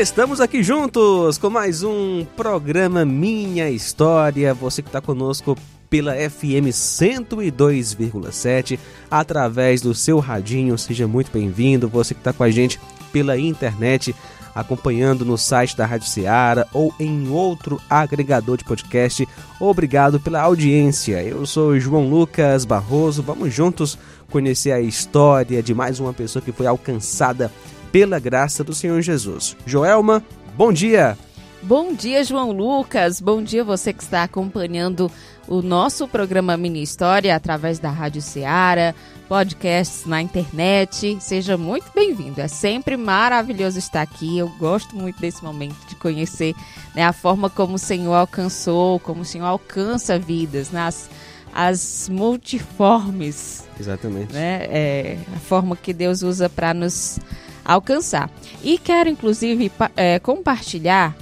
Estamos aqui juntos com mais um programa Minha História. Você que está conosco pela FM 102,7 através do seu radinho, seja muito bem-vindo. Você que está com a gente pela internet, acompanhando no site da Rádio Ceará ou em outro agregador de podcast, obrigado pela audiência. Eu sou João Lucas Barroso. Vamos juntos conhecer a história de mais uma pessoa que foi alcançada pela graça do Senhor Jesus. Joelma, bom dia! Bom dia, João Lucas. Bom dia você que está acompanhando o nosso programa Mini História através da Rádio Ceará, podcasts na internet. Seja muito bem-vindo. É sempre maravilhoso estar aqui. Eu gosto muito desse momento de conhecer né, a forma como o Senhor alcançou, como o Senhor alcança vidas nas as multiformes. Exatamente. Né, é, a forma que Deus usa para nos alcançar. E quero, inclusive, é, compartilhar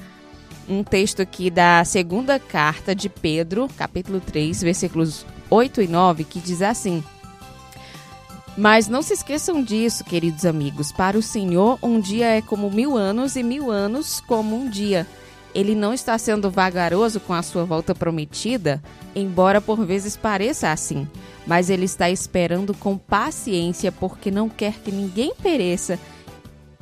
um texto aqui da segunda carta de Pedro, capítulo 3, versículos 8 e 9, que diz assim. Mas não se esqueçam disso, queridos amigos. Para o Senhor, um dia é como mil anos e mil anos como um dia. Ele não está sendo vagaroso com a sua volta prometida, embora por vezes pareça assim. Mas ele está esperando com paciência, porque não quer que ninguém pereça,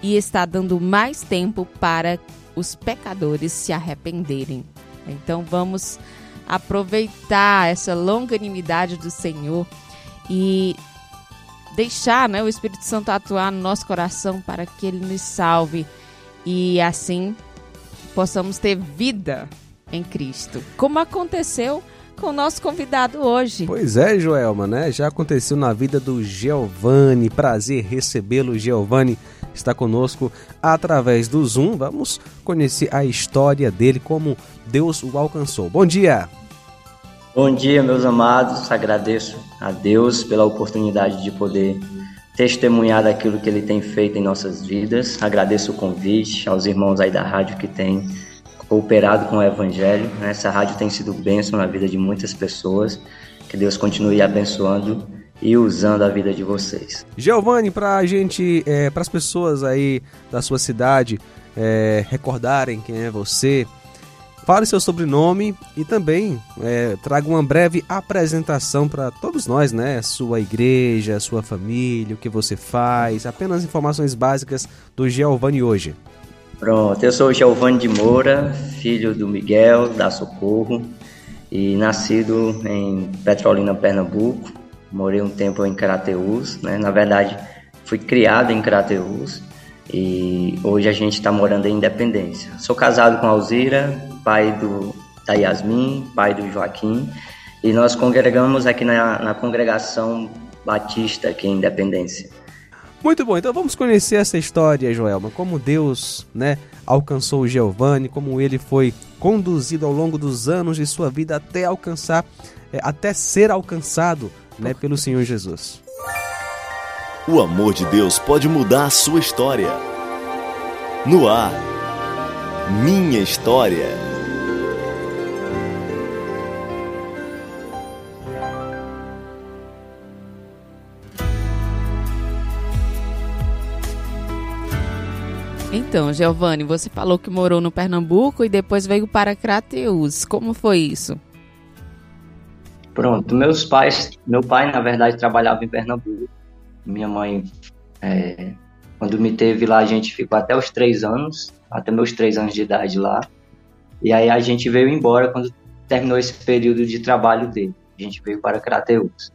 e está dando mais tempo para os pecadores se arrependerem. Então vamos aproveitar essa longanimidade do Senhor e deixar né, o Espírito Santo atuar no nosso coração para que ele nos salve e assim possamos ter vida em Cristo, como aconteceu com o nosso convidado hoje. Pois é, Joelma, né? Já aconteceu na vida do Giovanni. Prazer recebê-lo, Giovanni está conosco através do Zoom. Vamos conhecer a história dele, como Deus o alcançou. Bom dia! Bom dia, meus amados. Agradeço a Deus pela oportunidade de poder testemunhar daquilo que Ele tem feito em nossas vidas. Agradeço o convite aos irmãos aí da rádio que têm cooperado com o Evangelho. Essa rádio tem sido bênção na vida de muitas pessoas. Que Deus continue abençoando e usando a vida de vocês. Giovanni, para a gente, é, para as pessoas aí da sua cidade é, recordarem quem é você, fale seu sobrenome e também é, traga uma breve apresentação para todos nós, né? Sua igreja, sua família, o que você faz, apenas informações básicas do Giovanni hoje. Pronto, eu sou Giovanni de Moura, filho do Miguel, da Socorro, e nascido em Petrolina, Pernambuco, morei um tempo em Crateús, né? Na verdade, fui criado em Crateús e hoje a gente está morando em Independência. Sou casado com Alzira, pai do, da Yasmin, pai do Joaquim, e nós congregamos aqui na, na congregação Batista, aqui em Independência. Muito bom, então vamos conhecer essa história, Joelma, como Deus né, alcançou o Giovanni, como ele foi conduzido ao longo dos anos de sua vida até alcançar, é, até ser alcançado né, pelo Senhor Jesus. O amor de Deus pode mudar a sua história. No ar, minha história. Então, Giovanni, você falou que morou no Pernambuco e depois veio para Crateus. Como foi isso? Pronto, meus pais, meu pai na verdade trabalhava em Pernambuco, minha mãe, é, quando me teve lá a gente ficou até os três anos, até meus três anos de idade lá, e aí a gente veio embora quando terminou esse período de trabalho dele, a gente veio para Crateus.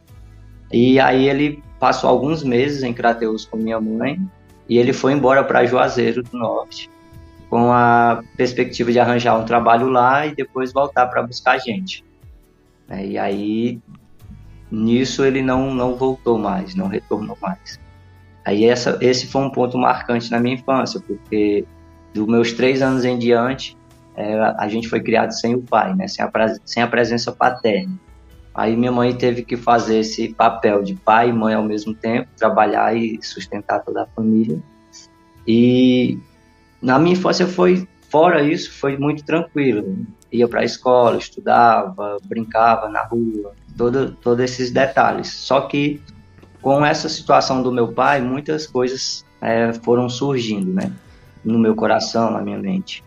E aí ele passou alguns meses em Crateus com minha mãe e ele foi embora para Juazeiro do Norte com a perspectiva de arranjar um trabalho lá e depois voltar para buscar a gente. Né? E aí, nisso ele não, não voltou mais, não retornou mais. Aí essa, esse foi um ponto marcante na minha infância, porque dos meus três anos em diante, é, a gente foi criado sem o pai, né? sem, a, sem a presença paterna. Aí minha mãe teve que fazer esse papel de pai e mãe ao mesmo tempo, trabalhar e sustentar toda a família. E na minha infância foi, fora isso, foi muito tranquilo. Ia para a escola, estudava, brincava na rua, todo, todos esses detalhes. Só que com essa situação do meu pai, muitas coisas é, foram surgindo, né? No meu coração, na minha mente.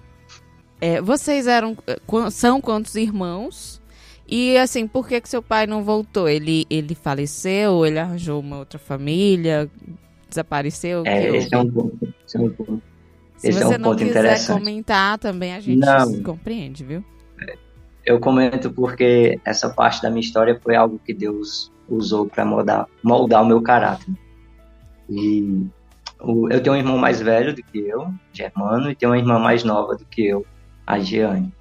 É, vocês eram eh, são quantos irmãos? E assim, por que que seu pai não voltou? Ele ele faleceu? Ele arranjou uma outra família? Desapareceu? É, esse é um ponto. Esse é um ponto. Se esse você é um não quiser comentar também, a gente não. compreende, viu? Eu comento porque essa parte da minha história foi algo que Deus usou para moldar, moldar o meu caráter. E eu tenho um irmão mais velho do que eu, Germano, e tenho uma irmã mais nova do que eu, a Giane.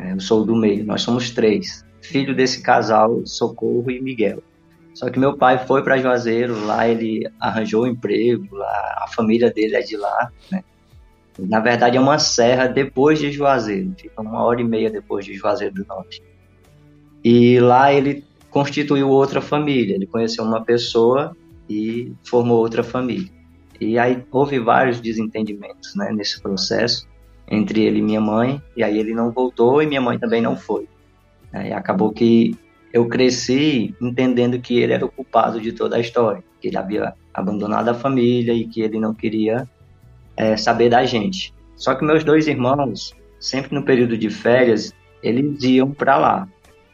É, eu sou do meio, nós somos três. Filho desse casal, Socorro e Miguel. Só que meu pai foi para Juazeiro, lá ele arranjou um emprego, lá a família dele é de lá, né? Na verdade é uma serra depois de Juazeiro, fica uma hora e meia depois de Juazeiro do Norte. E lá ele constituiu outra família. Ele conheceu uma pessoa e formou outra família. E aí houve vários desentendimentos né, nesse processo entre ele e minha mãe, e aí ele não voltou e minha mãe também não foi. É, e acabou que eu cresci entendendo que ele era o culpado de toda a história, que ele havia abandonado a família e que ele não queria é, saber da gente. Só que meus dois irmãos, sempre no período de férias, eles iam para lá,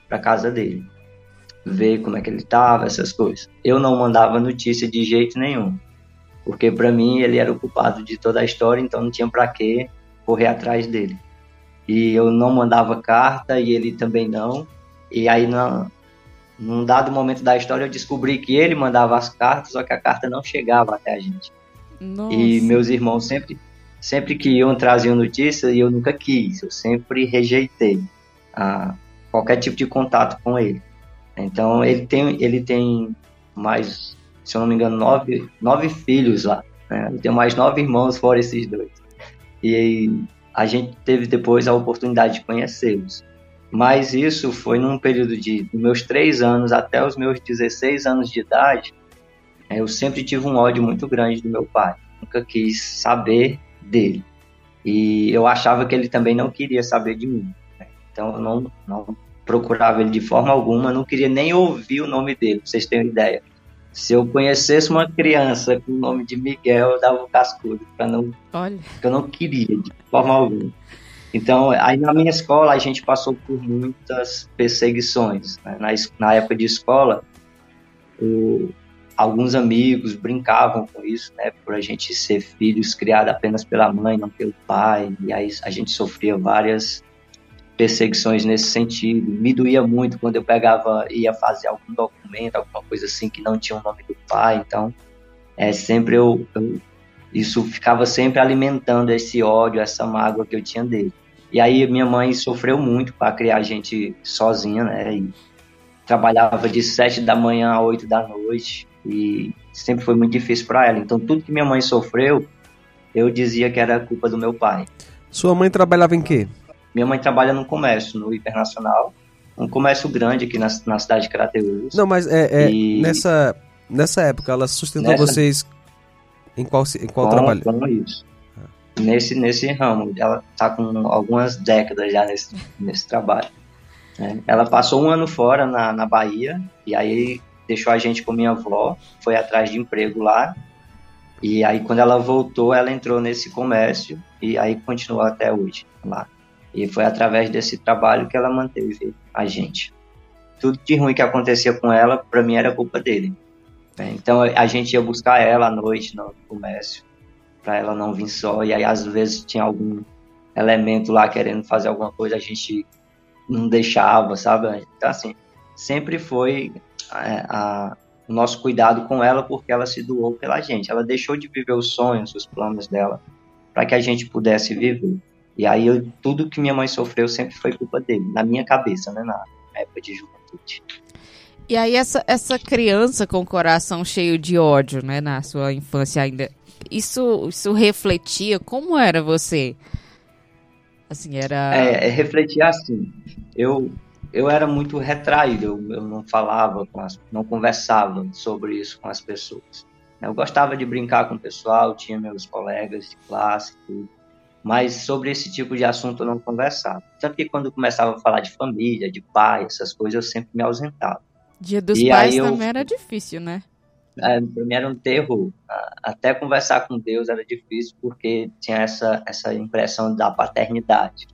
para casa dele ver como é que ele estava, essas coisas. Eu não mandava notícia de jeito nenhum, porque para mim ele era o culpado de toda a história, então não tinha para que correr atrás dele. E eu não mandava carta e ele também não. E aí não, num dado momento da história eu descobri que ele mandava as cartas, só que a carta não chegava até a gente. Nossa. E meus irmãos sempre sempre que iam traziam notícia e eu nunca quis, eu sempre rejeitei a, qualquer tipo de contato com ele. Então ele tem, ele tem mais, se eu não me engano, nove, nove filhos lá. Né? Ele tem mais nove irmãos fora esses dois. E a gente teve depois a oportunidade de conhecê-los. Mas isso foi num período de meus três anos até os meus 16 anos de idade. Eu sempre tive um ódio muito grande do meu pai. Nunca quis saber dele. E eu achava que ele também não queria saber de mim. Né? Então eu não, não procurava ele de forma alguma, não queria nem ouvir o nome dele, pra vocês terem uma ideia. Se eu conhecesse uma criança com o nome de Miguel, eu dava um cascudo, para não, Olha. eu não queria de forma alguma. Então, aí na minha escola a gente passou por muitas perseguições. Né? Na, na, época de escola, o, alguns amigos brincavam com isso, né? Por a gente ser filhos criados apenas pela mãe, não pelo pai. E aí a gente sofria várias perseguições nesse sentido. Me doía muito quando eu pegava, ia fazer algum documento, alguma coisa assim que não tinha o nome do pai. Então, é sempre eu, eu isso ficava sempre alimentando esse ódio, essa mágoa que eu tinha dele. E aí minha mãe sofreu muito para criar a gente sozinha, né? E trabalhava de sete da manhã a oito da noite e sempre foi muito difícil para ela. Então tudo que minha mãe sofreu, eu dizia que era culpa do meu pai. Sua mãe trabalhava em quê? Minha mãe trabalha no comércio, no Internacional, um comércio grande aqui na, na cidade de Crateús. Não, mas é, é e... nessa, nessa época ela sustentou nessa... vocês em qual, em qual com, trabalho? Com isso. Nesse, nesse ramo. Ela está com algumas décadas já nesse, nesse trabalho. Né? Ela passou um ano fora na, na Bahia e aí deixou a gente com minha avó, foi atrás de emprego lá. E aí quando ela voltou, ela entrou nesse comércio e aí continuou até hoje lá. E foi através desse trabalho que ela manteve a gente. Tudo de ruim que acontecia com ela, para mim era culpa dele. Né? Então a gente ia buscar ela à noite no comércio, para ela não vir só. E aí às vezes tinha algum elemento lá querendo fazer alguma coisa, a gente não deixava, sabe? Então assim, sempre foi é, a, o nosso cuidado com ela porque ela se doou pela gente. Ela deixou de viver os sonhos, os planos dela, para que a gente pudesse viver. E aí eu, tudo que minha mãe sofreu sempre foi culpa dele, na minha cabeça, né, na época de juventude. E aí essa, essa criança com o coração cheio de ódio, né, na sua infância ainda, isso, isso refletia como era você? Assim, era... É, é refletia assim, eu, eu era muito retraído, eu, eu não falava, com as, não conversava sobre isso com as pessoas. Eu gostava de brincar com o pessoal, tinha meus colegas de classe, tudo, mas sobre esse tipo de assunto eu não conversava. Tanto que quando começava a falar de família, de pai, essas coisas, eu sempre me ausentava. Dia dos e pais também eu, era difícil, né? É, para mim era um terror. Até conversar com Deus era difícil porque tinha essa, essa impressão da paternidade.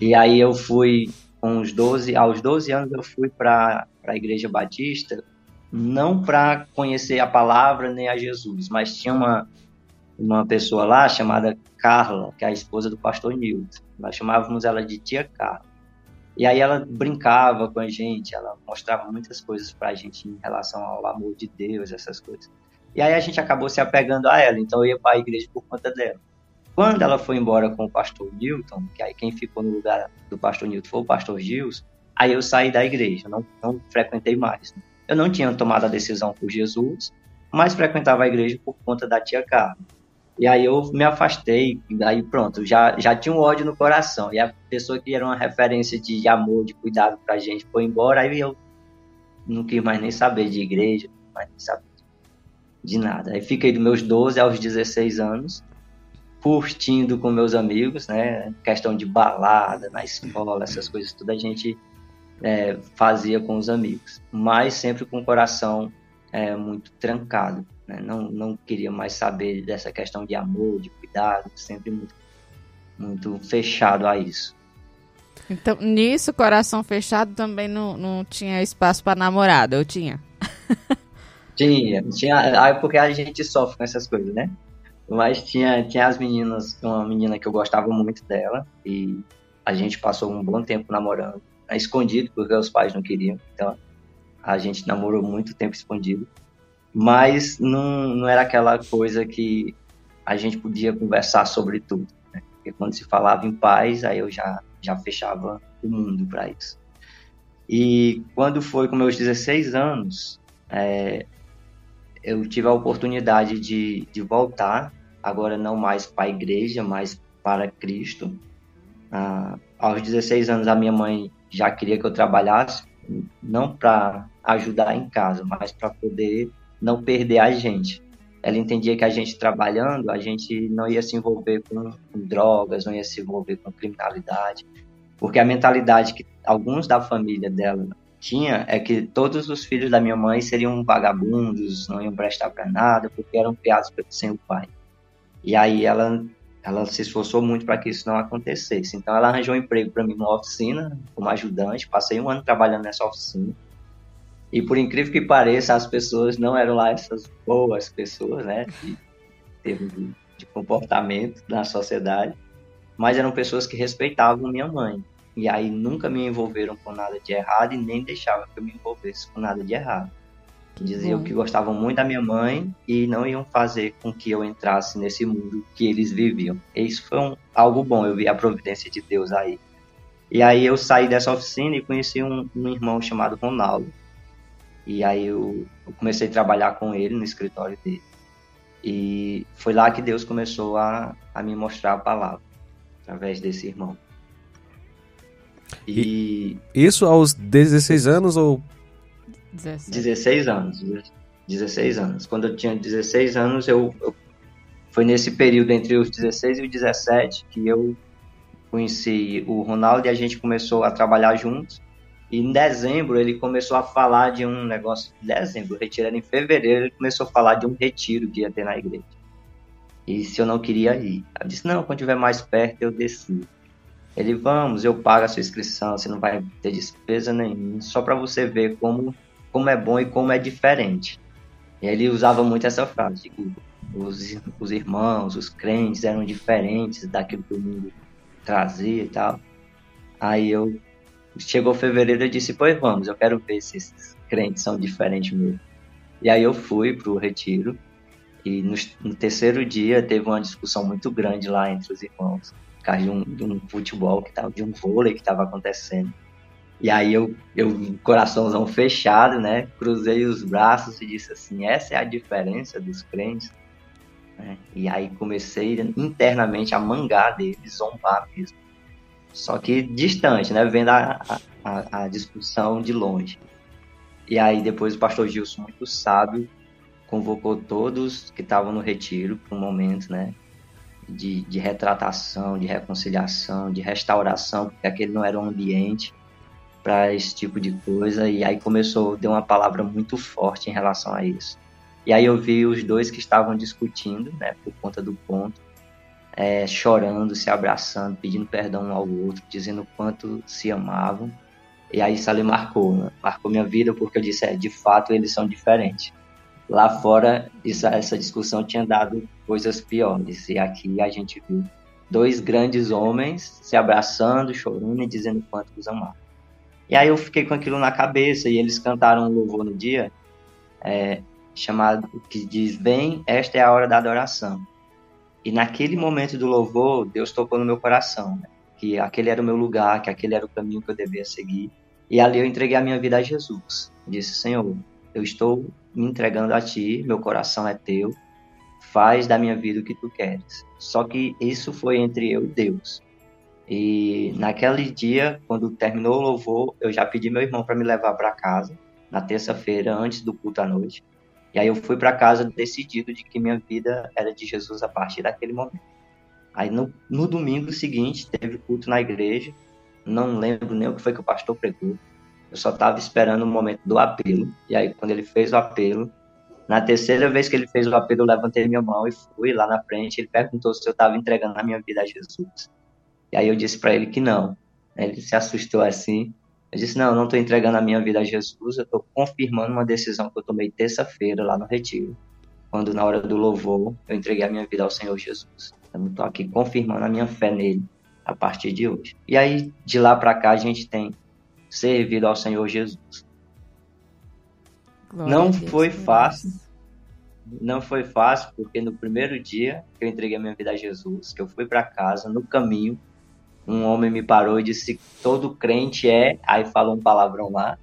E aí eu fui com os 12, aos 12 anos eu fui para a igreja batista, não para conhecer a palavra nem a Jesus, mas tinha uma uma pessoa lá chamada Carla, que é a esposa do pastor Newton. Nós chamávamos ela de tia Carla. E aí ela brincava com a gente, ela mostrava muitas coisas para a gente em relação ao amor de Deus, essas coisas. E aí a gente acabou se apegando a ela, então eu ia para a igreja por conta dela. Quando ela foi embora com o pastor Newton, que aí quem ficou no lugar do pastor Newton foi o pastor Gils, aí eu saí da igreja, não, não frequentei mais. Eu não tinha tomado a decisão por Jesus, mas frequentava a igreja por conta da tia Carla. E aí eu me afastei, e aí pronto, já, já tinha um ódio no coração. E a pessoa que era uma referência de amor, de cuidado pra gente foi embora, aí eu não quis mais nem saber de igreja, não mais nem saber de nada. Aí fiquei dos meus 12 aos 16 anos, curtindo com meus amigos, né? Questão de balada, na escola, essas coisas tudo a gente é, fazia com os amigos. Mas sempre com o coração é, muito trancado né? não, não queria mais saber dessa questão de amor, de cuidado, sempre muito, muito fechado a isso. Então, nisso, coração fechado também não, não tinha espaço para namorada, eu tinha? tinha, tinha, porque a gente sofre com essas coisas, né? Mas tinha, tinha as meninas, uma menina que eu gostava muito dela, e a gente passou um bom tempo namorando, escondido, porque os pais não queriam, então a gente namorou muito tempo escondido mas não, não era aquela coisa que a gente podia conversar sobre tudo. Né? Porque quando se falava em paz, aí eu já, já fechava o mundo para isso. E quando foi com meus 16 anos, é, eu tive a oportunidade de, de voltar, agora não mais para a igreja, mas para Cristo. Ah, aos 16 anos, a minha mãe já queria que eu trabalhasse, não para ajudar em casa, mas para poder não perder a gente. Ela entendia que a gente trabalhando, a gente não ia se envolver com, com drogas, não ia se envolver com criminalidade, porque a mentalidade que alguns da família dela tinha é que todos os filhos da minha mãe seriam vagabundos, não iam prestar para nada, porque eram criados sem o pai. E aí ela ela se esforçou muito para que isso não acontecesse. Então ela arranjou um emprego para mim numa oficina como ajudante, passei um ano trabalhando nessa oficina. E por incrível que pareça, as pessoas não eram lá essas boas pessoas, né? De, de, de comportamento na sociedade, mas eram pessoas que respeitavam minha mãe. E aí nunca me envolveram com nada de errado e nem deixavam que eu me envolvesse com nada de errado. Diziam que gostavam muito da minha mãe e não iam fazer com que eu entrasse nesse mundo que eles viviam. E isso foi um, algo bom, eu vi a providência de Deus aí. E aí eu saí dessa oficina e conheci um, um irmão chamado Ronaldo, e aí eu, eu, comecei a trabalhar com ele no escritório dele. E foi lá que Deus começou a, a me mostrar a palavra, através desse irmão. E, e isso aos 16 anos ou 17. 16 anos. 16 anos. Quando eu tinha 16 anos, eu, eu foi nesse período entre os 16 e os 17 que eu conheci o Ronaldo e a gente começou a trabalhar juntos. E em dezembro ele começou a falar de um negócio. Em dezembro, o retiro era em fevereiro, ele começou a falar de um retiro que ia ter na igreja. E se eu não queria ir. Eu disse: não, quando estiver mais perto eu decido. Ele, vamos, eu pago a sua inscrição, você não vai ter despesa nenhuma, só para você ver como, como é bom e como é diferente. E ele usava muito essa frase, que os, os irmãos, os crentes eram diferentes daquilo que o mundo trazia e tal. Aí eu Chegou fevereiro e disse, pois vamos, eu quero ver se esses crentes são diferentes mesmo. E aí eu fui para o retiro e no, no, terceiro dia teve uma discussão muito grande lá entre os irmãos, causa de um, de um futebol que tava, de um vôlei que estava acontecendo. E aí eu, eu, coraçãozão fechado, né? Cruzei os braços e disse assim: essa é a diferença dos crentes. Né? E aí comecei internamente a mangar deles, zombar mesmo. Só que distante, né? Vendo a, a, a discussão de longe. E aí depois o pastor Gilson, muito sábio, convocou todos que estavam no retiro para um momento, né? De, de retratação, de reconciliação, de restauração, porque aquele não era um ambiente para esse tipo de coisa. E aí começou, deu uma palavra muito forte em relação a isso. E aí eu vi os dois que estavam discutindo, né, por conta do ponto, é, chorando, se abraçando, pedindo perdão um ao outro, dizendo o quanto se amavam. E aí isso ali marcou, né? marcou minha vida, porque eu disse, é, de fato eles são diferentes. Lá fora, essa discussão tinha dado coisas piores, e aqui a gente viu dois grandes homens se abraçando, chorando e dizendo quanto os amavam. E aí eu fiquei com aquilo na cabeça, e eles cantaram um louvor no dia, é, chamado que diz: Vem, esta é a hora da adoração. E naquele momento do louvor, Deus tocou no meu coração, né? que aquele era o meu lugar, que aquele era o caminho que eu devia seguir. E ali eu entreguei a minha vida a Jesus. Disse: Senhor, eu estou me entregando a Ti, meu coração é Teu, faz da minha vida o que Tu queres. Só que isso foi entre eu e Deus. E naquele dia, quando terminou o louvor, eu já pedi meu irmão para me levar para casa na terça-feira, antes do culto à noite. E aí eu fui para casa decidido de que minha vida era de Jesus a partir daquele momento. Aí no, no domingo seguinte teve culto na igreja, não lembro nem o que foi que o pastor pregou. Eu só estava esperando o momento do apelo. E aí quando ele fez o apelo, na terceira vez que ele fez o apelo, eu levantei minha mão e fui lá na frente. Ele perguntou se eu estava entregando a minha vida a Jesus. E aí eu disse para ele que não. Ele se assustou assim. Eu disse: Não, eu não estou entregando a minha vida a Jesus, eu estou confirmando uma decisão que eu tomei terça-feira lá no Retiro, quando na hora do louvor eu entreguei a minha vida ao Senhor Jesus. Eu estou aqui confirmando a minha fé nele a partir de hoje. E aí, de lá para cá, a gente tem servido ao Senhor Jesus. Glória não foi fácil. Não foi fácil, porque no primeiro dia que eu entreguei a minha vida a Jesus, que eu fui para casa, no caminho, um homem me parou e disse todo crente é, aí falou um palavrão lá,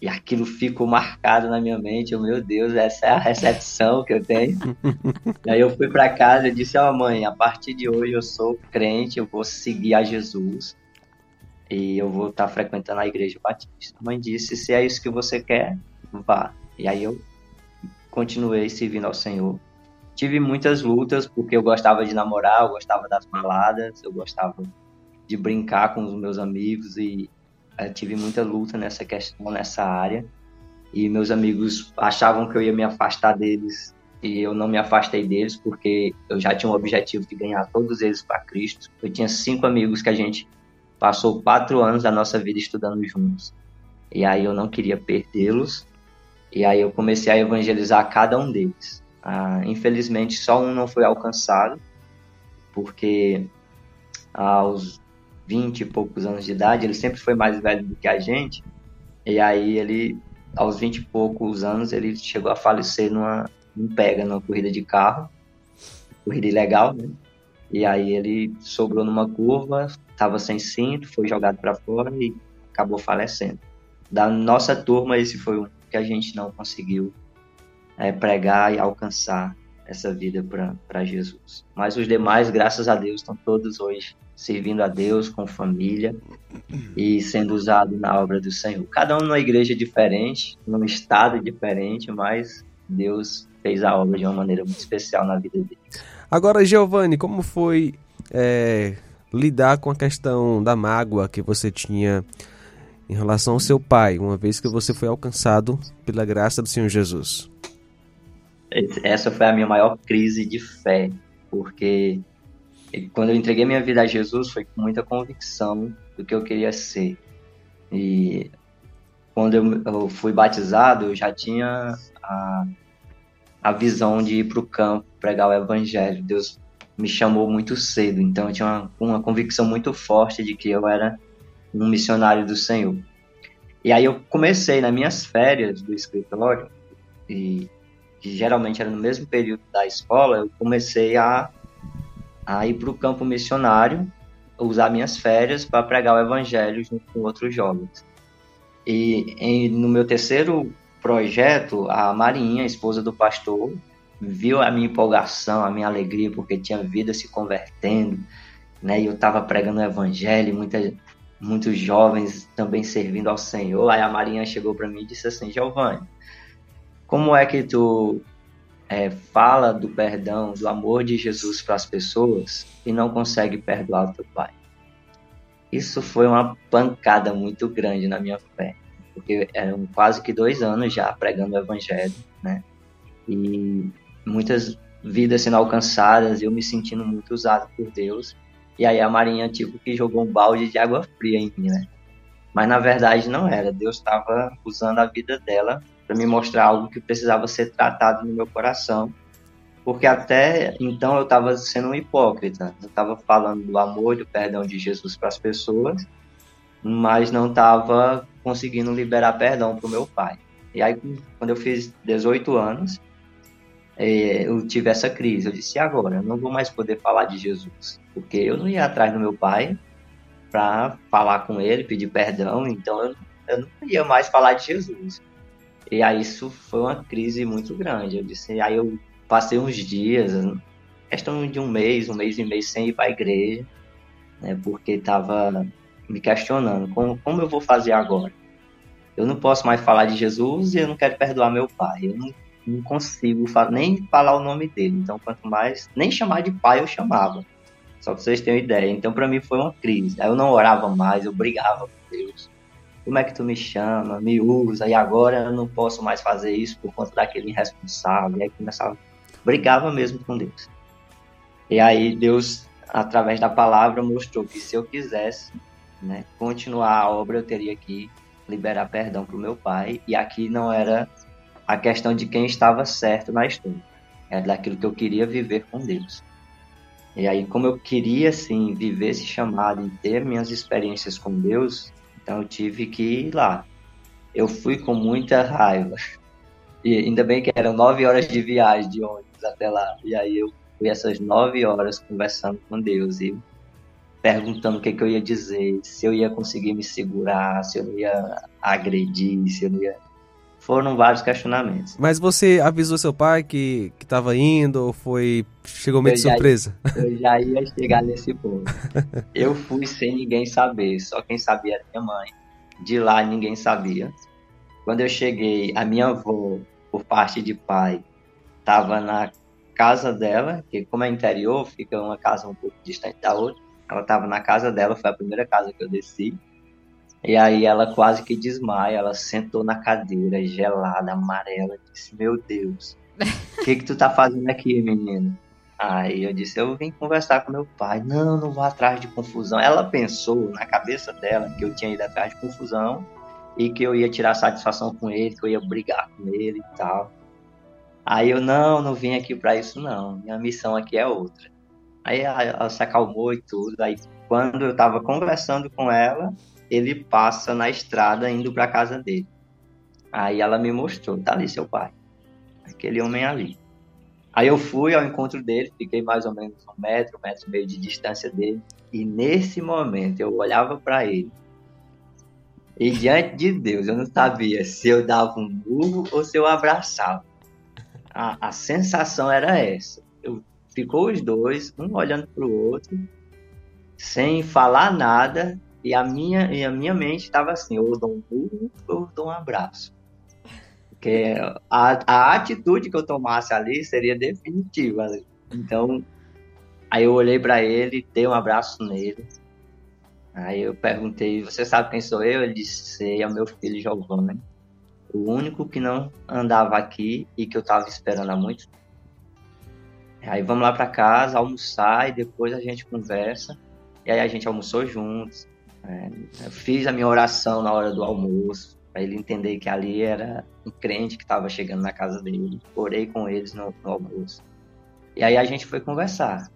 e aquilo ficou marcado na minha mente, eu, meu Deus, essa é a recepção que eu tenho. e aí eu fui para casa e disse, ó oh, mãe, a partir de hoje eu sou crente, eu vou seguir a Jesus, e eu vou estar tá frequentando a igreja batista. A mãe disse, se é isso que você quer, vá. E aí eu continuei servindo ao Senhor tive muitas lutas porque eu gostava de namorar, eu gostava das baladas, eu gostava de brincar com os meus amigos e eh, tive muita luta nessa questão, nessa área. E meus amigos achavam que eu ia me afastar deles e eu não me afastei deles porque eu já tinha um objetivo de ganhar todos eles para Cristo. Eu tinha cinco amigos que a gente passou quatro anos da nossa vida estudando juntos. E aí eu não queria perdê-los. E aí eu comecei a evangelizar cada um deles. Ah, infelizmente, só um não foi alcançado, porque aos 20 e poucos anos de idade, ele sempre foi mais velho do que a gente, e aí ele, aos 20 e poucos anos, ele chegou a falecer numa, num pega, numa corrida de carro, corrida ilegal, né? E aí ele sobrou numa curva, estava sem cinto, foi jogado para fora e acabou falecendo. Da nossa turma, esse foi um que a gente não conseguiu é, pregar e alcançar essa vida para Jesus. Mas os demais, graças a Deus, estão todos hoje servindo a Deus com família e sendo usado na obra do Senhor. Cada um numa igreja diferente, num estado diferente, mas Deus fez a obra de uma maneira muito especial na vida deles. Agora, Giovanni, como foi é, lidar com a questão da mágoa que você tinha em relação ao seu pai, uma vez que você foi alcançado pela graça do Senhor Jesus? essa foi a minha maior crise de fé, porque quando eu entreguei minha vida a Jesus foi com muita convicção do que eu queria ser. E quando eu, fui batizado, eu já tinha a, a visão de ir para o campo pregar o evangelho. Deus me chamou muito cedo, então eu tinha uma, uma convicção muito forte de que eu era um missionário do Senhor. E aí eu comecei nas minhas férias do escritório e que geralmente era no mesmo período da escola, eu comecei a, a ir para o campo missionário usar minhas férias para pregar o evangelho junto com outros jovens. E em, no meu terceiro projeto, a Marinha, esposa do pastor, viu a minha empolgação, a minha alegria, porque tinha vida se convertendo, né? E eu estava pregando o evangelho, muita, muitos jovens também servindo ao Senhor. Aí a Marinha chegou para mim e disse assim: Giovanni, como é que tu é, fala do perdão, do amor de Jesus para as pessoas e não consegue perdoar o teu pai? Isso foi uma pancada muito grande na minha fé, porque eram quase que dois anos já pregando o evangelho, né? E muitas vidas sendo alcançadas, eu me sentindo muito usado por Deus. E aí a Marinha, tipo, que jogou um balde de água fria em mim, né? Mas na verdade não era. Deus estava usando a vida dela para me mostrar algo que precisava ser tratado no meu coração. Porque até então eu estava sendo um hipócrita. Eu estava falando do amor e do perdão de Jesus para as pessoas, mas não estava conseguindo liberar perdão para o meu pai. E aí, quando eu fiz 18 anos, é, eu tive essa crise. Eu disse: agora? Eu não vou mais poder falar de Jesus. Porque eu não ia atrás do meu pai para falar com ele, pedir perdão, então eu, eu não ia mais falar de Jesus. E aí isso foi uma crise muito grande. Eu disse, aí eu passei uns dias, questão de um mês, um mês e meio sem ir para a igreja, né, porque estava me questionando como, como eu vou fazer agora. Eu não posso mais falar de Jesus e eu não quero perdoar meu pai. Eu não, não consigo nem falar o nome dele. Então, quanto mais nem chamar de pai eu chamava. Só para vocês terem uma ideia. Então, para mim foi uma crise. Aí eu não orava mais, eu brigava com Deus como é que tu me chama, me usa, e agora eu não posso mais fazer isso por conta daquele irresponsável. E aí começava, brigava mesmo com Deus. E aí Deus, através da palavra, mostrou que se eu quisesse né, continuar a obra, eu teria que liberar perdão para o meu pai. E aqui não era a questão de quem estava certo na história, era daquilo que eu queria viver com Deus. E aí, como eu queria, sim, viver esse chamado e ter minhas experiências com Deus, então eu tive que ir lá. Eu fui com muita raiva. E ainda bem que eram nove horas de viagem de ônibus até lá. E aí eu fui essas nove horas conversando com Deus e perguntando o que, que eu ia dizer, se eu ia conseguir me segurar, se eu não ia agredir, se eu não ia foram vários questionamentos. Mas você avisou seu pai que estava indo ou foi chegou meio de surpresa? eu já ia chegar nesse ponto. eu fui sem ninguém saber, só quem sabia era minha mãe. De lá ninguém sabia. Quando eu cheguei, a minha avó, por parte de pai, estava na casa dela, que como é interior, fica uma casa um pouco distante da outra. Ela estava na casa dela, foi a primeira casa que eu desci. E aí ela quase que desmaia, ela sentou na cadeira, gelada, amarela, disse, meu Deus, o que que tu tá fazendo aqui, menino? Aí eu disse, eu vim conversar com meu pai. Não, não vou atrás de confusão. Ela pensou na cabeça dela que eu tinha ido atrás de confusão e que eu ia tirar satisfação com ele, que eu ia brigar com ele e tal. Aí eu, não, não vim aqui para isso não. Minha missão aqui é outra. Aí ela se acalmou e tudo. Aí quando eu tava conversando com ela, ele passa na estrada indo para casa dele. Aí ela me mostrou, tá ali seu pai, aquele homem ali. Aí eu fui ao encontro dele, fiquei mais ou menos um metro, um metro e meio de distância dele, e nesse momento eu olhava para ele. E diante de Deus, eu não sabia se eu dava um burro ou se eu abraçava. A, a sensação era essa. Eu, ficou os dois, um olhando para o outro, sem falar nada, e a minha, e a minha mente estava assim, ou dou um burro ou dou um abraço. Porque a, a atitude que eu tomasse ali seria definitiva. Então, aí eu olhei para ele, dei um abraço nele. Aí eu perguntei, você sabe quem sou eu? Ele disse, sei, é o meu filho Giovanni. O único que não andava aqui e que eu estava esperando há muito Aí vamos lá para casa, almoçar e depois a gente conversa. E aí a gente almoçou juntos. É, eu fiz a minha oração na hora do almoço, para ele entender que ali era um crente que estava chegando na casa dele. Orei com eles no, no almoço. E aí a gente foi conversar.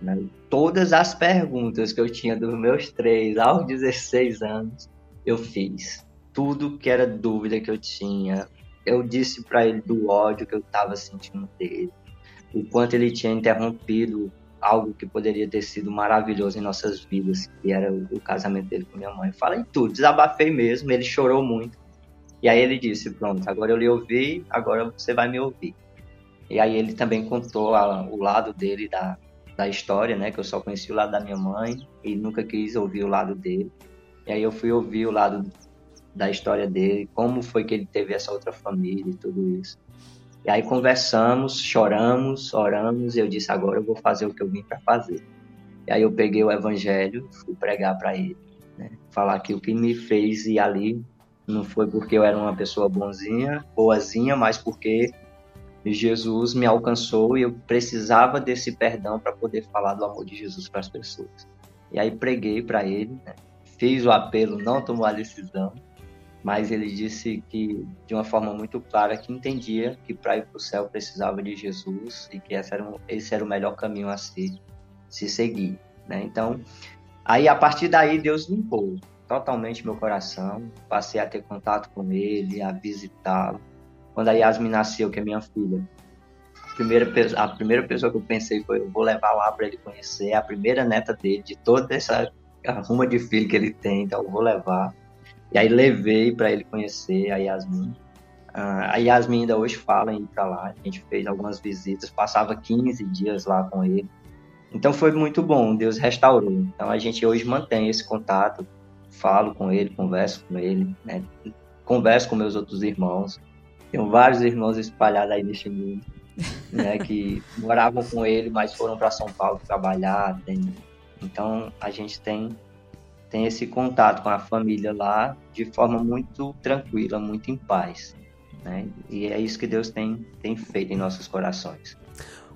Né? Todas as perguntas que eu tinha dos meus 3 aos 16 anos, eu fiz. Tudo que era dúvida que eu tinha. Eu disse para ele do ódio que eu estava sentindo dele. O quanto ele tinha interrompido algo que poderia ter sido maravilhoso em nossas vidas, que era o, o casamento dele com minha mãe. Falei tudo, desabafei mesmo, ele chorou muito. E aí ele disse, pronto, agora eu lhe ouvi, agora você vai me ouvir. E aí ele também contou a, o lado dele da, da história, né? Que eu só conheci o lado da minha mãe e nunca quis ouvir o lado dele. E aí eu fui ouvir o lado da história dele, como foi que ele teve essa outra família e tudo isso. E aí conversamos, choramos, oramos, e eu disse: agora eu vou fazer o que eu vim para fazer. E aí eu peguei o evangelho, fui pregar para ele, né? falar que o que me fez ir ali não foi porque eu era uma pessoa bonzinha, boazinha, mas porque Jesus me alcançou e eu precisava desse perdão para poder falar do amor de Jesus para as pessoas. E aí preguei para ele, né? fiz o apelo, não tomou a decisão, mas ele disse que de uma forma muito clara que entendia que para ir para o céu precisava de Jesus e que esse era, um, esse era o melhor caminho a se, se seguir. Né? Então, aí a partir daí Deus limpou totalmente meu coração, passei a ter contato com ele, a visitá-lo. Quando a Yasmin nasceu, que é minha filha, a primeira, a primeira pessoa que eu pensei foi: eu vou levar lá para ele conhecer, é a primeira neta dele, de toda essa ruma de filho que ele tem, então eu vou levar. E aí levei para ele conhecer a Yasmin. Uh, a Yasmin ainda hoje fala em ir para lá. A gente fez algumas visitas, passava 15 dias lá com ele. Então foi muito bom, Deus restaurou. Então a gente hoje mantém esse contato, falo com ele, converso com ele, né? converso com meus outros irmãos. Tenho vários irmãos espalhados aí neste mundo, né, que moravam com ele, mas foram para São Paulo trabalhar. Tem... Então a gente tem tem esse contato com a família lá de forma muito tranquila, muito em paz. Né? E é isso que Deus tem, tem feito em nossos corações.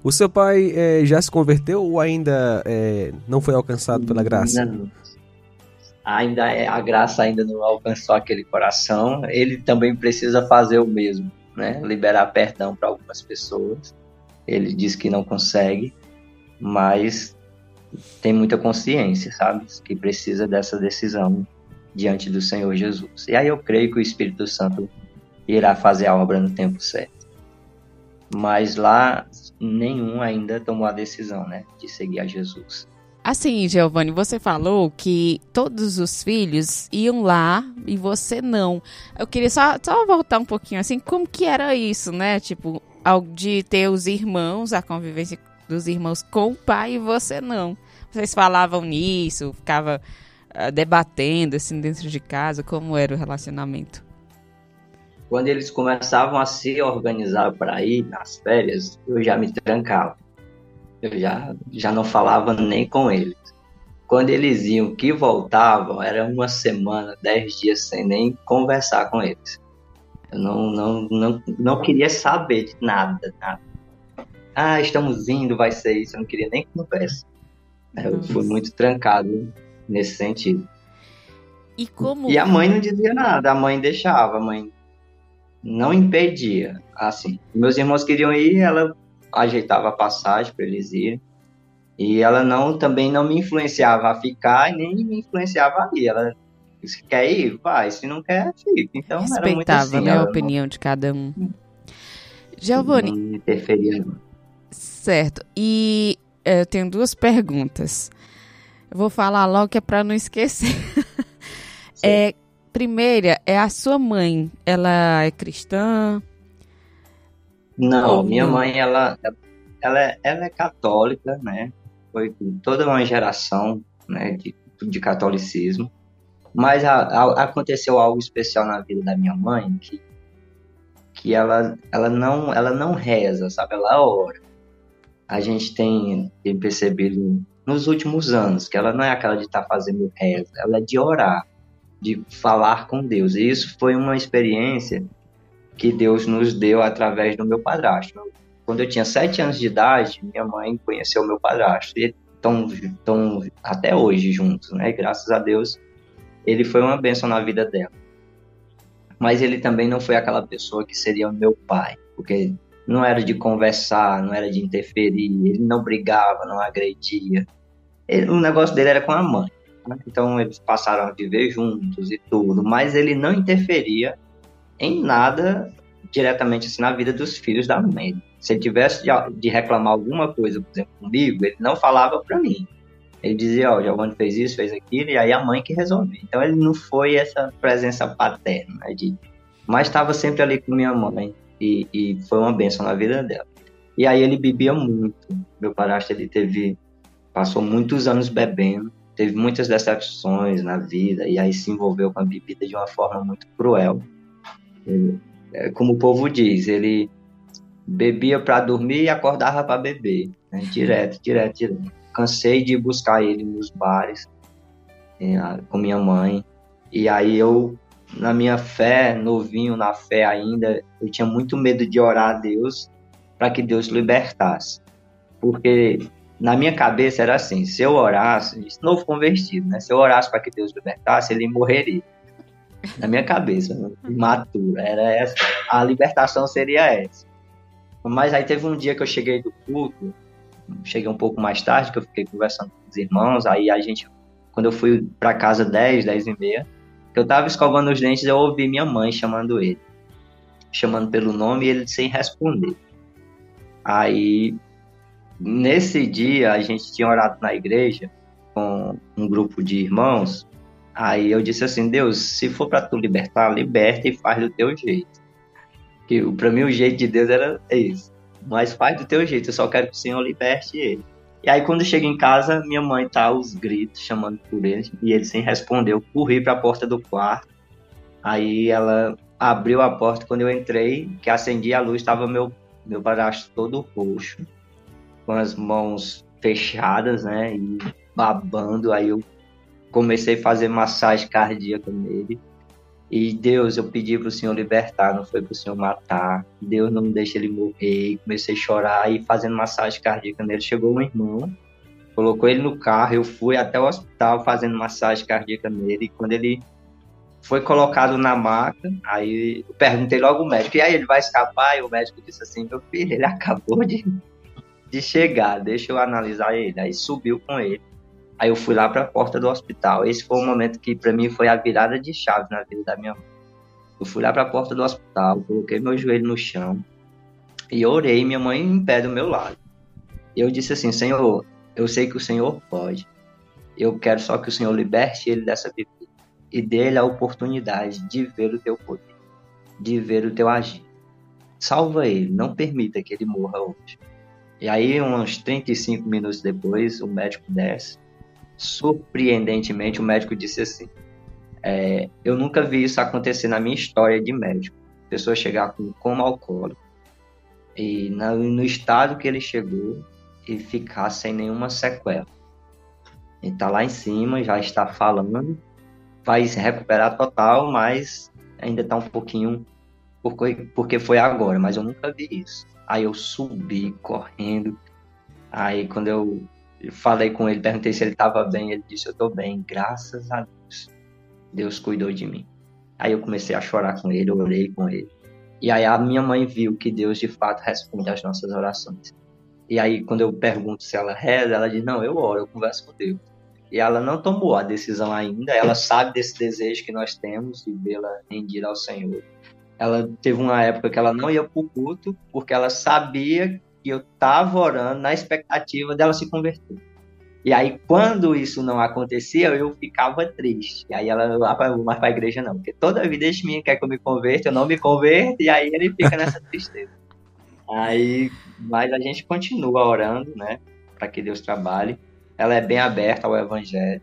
O seu pai é, já se converteu ou ainda é, não foi alcançado pela graça? Ainda, não. ainda é, a graça ainda não alcançou aquele coração. Ele também precisa fazer o mesmo, né? Liberar perdão para algumas pessoas. Ele diz que não consegue, mas tem muita consciência, sabe? Que precisa dessa decisão diante do Senhor Jesus. E aí eu creio que o Espírito Santo irá fazer a obra no tempo certo. Mas lá nenhum ainda tomou a decisão, né, de seguir a Jesus. Assim, Giovanni, você falou que todos os filhos iam lá e você não. Eu queria só, só voltar um pouquinho assim, como que era isso, né? Tipo, de ter os irmãos, a convivência dos irmãos com o pai e você não. Vocês falavam nisso, ficava uh, debatendo assim dentro de casa, como era o relacionamento? Quando eles começavam a se organizar para ir nas férias, eu já me trancava. Eu já, já não falava nem com eles. Quando eles iam que voltavam, era uma semana, dez dias sem nem conversar com eles. Eu não, não, não, não queria saber de nada, nada ah, estamos indo, vai ser isso. Eu não queria nem conversa. Eu fui muito trancado nesse sentido. E como. E a mãe não dizia nada, a mãe deixava, a mãe não impedia. Assim, meus irmãos queriam ir, ela ajeitava a passagem para eles irem. E ela não também não me influenciava a ficar e nem me influenciava a ir. Ela se quer ir, vai. Se não quer, fica. Então Respeitava, era muito assim, né, a opinião não... de cada um. Giovanni. Não interferia. Certo. E é, eu tenho duas perguntas. Eu vou falar logo que é para não esquecer. é, primeira, é a sua mãe. Ela é cristã? Não, minha mãe, ela, ela, é, ela é católica, né? Foi toda uma geração né, de, de catolicismo. Mas a, a, aconteceu algo especial na vida da minha mãe que, que ela, ela, não, ela não reza, sabe? Ela ora a gente tem, tem percebido nos últimos anos que ela não é aquela de estar tá fazendo reza, ela é de orar, de falar com Deus. E isso foi uma experiência que Deus nos deu através do meu padrasto. Quando eu tinha sete anos de idade, minha mãe conheceu meu padrasto e estão, estão até hoje juntos, né? Graças a Deus, ele foi uma bênção na vida dela. Mas ele também não foi aquela pessoa que seria meu pai, porque não era de conversar, não era de interferir, ele não brigava, não agredia. Ele, o negócio dele era com a mãe. Né? Então eles passaram a viver juntos e tudo, mas ele não interferia em nada diretamente assim na vida dos filhos da mãe. Se ele tivesse de, de reclamar alguma coisa, por exemplo, comigo, ele não falava para mim. Ele dizia, ó, oh, Giovanni fez isso, fez aquilo, e aí a mãe que resolvia. Então ele não foi essa presença paterna, né, de... mas estava sempre ali com minha mãe, e, e foi uma benção na vida dela. E aí ele bebia muito. Meu padrasto, ele teve, passou muitos anos bebendo, teve muitas decepções na vida, e aí se envolveu com a bebida de uma forma muito cruel. Ele, é, como o povo diz, ele bebia para dormir e acordava para beber, né? direto, direto, direto. Cansei de buscar ele nos bares é, com minha mãe, e aí eu, na minha fé, novinho na fé ainda, eu tinha muito medo de orar a Deus para que Deus libertasse, porque na minha cabeça era assim: se eu orasse, novo convertido, né? Se eu orasse para que Deus libertasse, ele morreria. Na minha cabeça, né? imatura, era essa. A libertação seria essa. Mas aí teve um dia que eu cheguei do culto, cheguei um pouco mais tarde, que eu fiquei conversando com os irmãos, aí a gente, quando eu fui para casa 10, 10 e meia, eu tava escovando os dentes, eu ouvi minha mãe chamando ele. Chamando pelo nome e ele sem responder. Aí, nesse dia, a gente tinha orado na igreja com um grupo de irmãos, aí eu disse assim, Deus, se for para tu libertar, liberta e faz do teu jeito que para mim o jeito de Deus era esse. Mas faz do teu jeito, eu só quero que o Senhor liberte ele. E aí quando eu chego em casa, minha mãe tá aos gritos chamando por ele e ele sem responder. Eu corri para a porta do quarto. Aí ela abriu a porta quando eu entrei, que acendi a luz, estava meu meu padrasto todo roxo, com as mãos fechadas, né, e babando. Aí eu comecei a fazer massagem cardíaca nele. E Deus, eu pedi para o Senhor libertar, não foi para o Senhor matar. Deus não deixa ele morrer. Comecei a chorar e fazendo massagem cardíaca nele. Chegou um irmão, colocou ele no carro. Eu fui até o hospital fazendo massagem cardíaca nele. E quando ele foi colocado na maca, aí eu perguntei logo ao médico: e aí, ele vai escapar? E o médico disse assim: meu filho, ele acabou de, de chegar, deixa eu analisar ele. Aí subiu com ele. Aí eu fui lá para a porta do hospital. Esse foi o momento que para mim foi a virada de chave na vida da minha mãe. Eu fui lá para a porta do hospital, coloquei meu joelho no chão e orei minha mãe em pé do meu lado. Eu disse assim: Senhor, eu sei que o Senhor pode. Eu quero só que o Senhor liberte ele dessa bebida e dê-lhe a oportunidade de ver o teu poder, de ver o teu agir. Salva ele, não permita que ele morra hoje. E aí, uns 35 minutos depois, o médico desce surpreendentemente, o médico disse assim: é, Eu nunca vi isso acontecer na minha história de médico. A pessoa chegar com coma alcoólico e no estado que ele chegou e ficar sem nenhuma sequela. Ele está lá em cima, já está falando, vai se recuperar total, mas ainda está um pouquinho porque, porque foi agora, mas eu nunca vi isso. Aí eu subi correndo. Aí quando eu falei com ele, perguntei se ele estava bem, ele disse: Eu estou bem, graças a Deus. Deus cuidou de mim. Aí eu comecei a chorar com ele, orei com ele. E aí a minha mãe viu que Deus de fato responde às nossas orações. E aí quando eu pergunto se ela reza, ela diz: Não, eu oro, eu converso com Deus. E ela não tomou a decisão ainda, ela sabe desse desejo que nós temos de vê-la rendida ao Senhor. Ela teve uma época que ela não ia para o culto, porque ela sabia que eu estava orando na expectativa dela se converter. E aí, quando isso não acontecia, eu ficava triste. E aí ela lá para mais para a igreja não, porque toda vida esse menino quer que eu me converta, eu não me converto, e aí ele fica nessa tristeza. Aí, mas a gente continua orando, né, para que Deus trabalhe. Ela é bem aberta ao evangelho.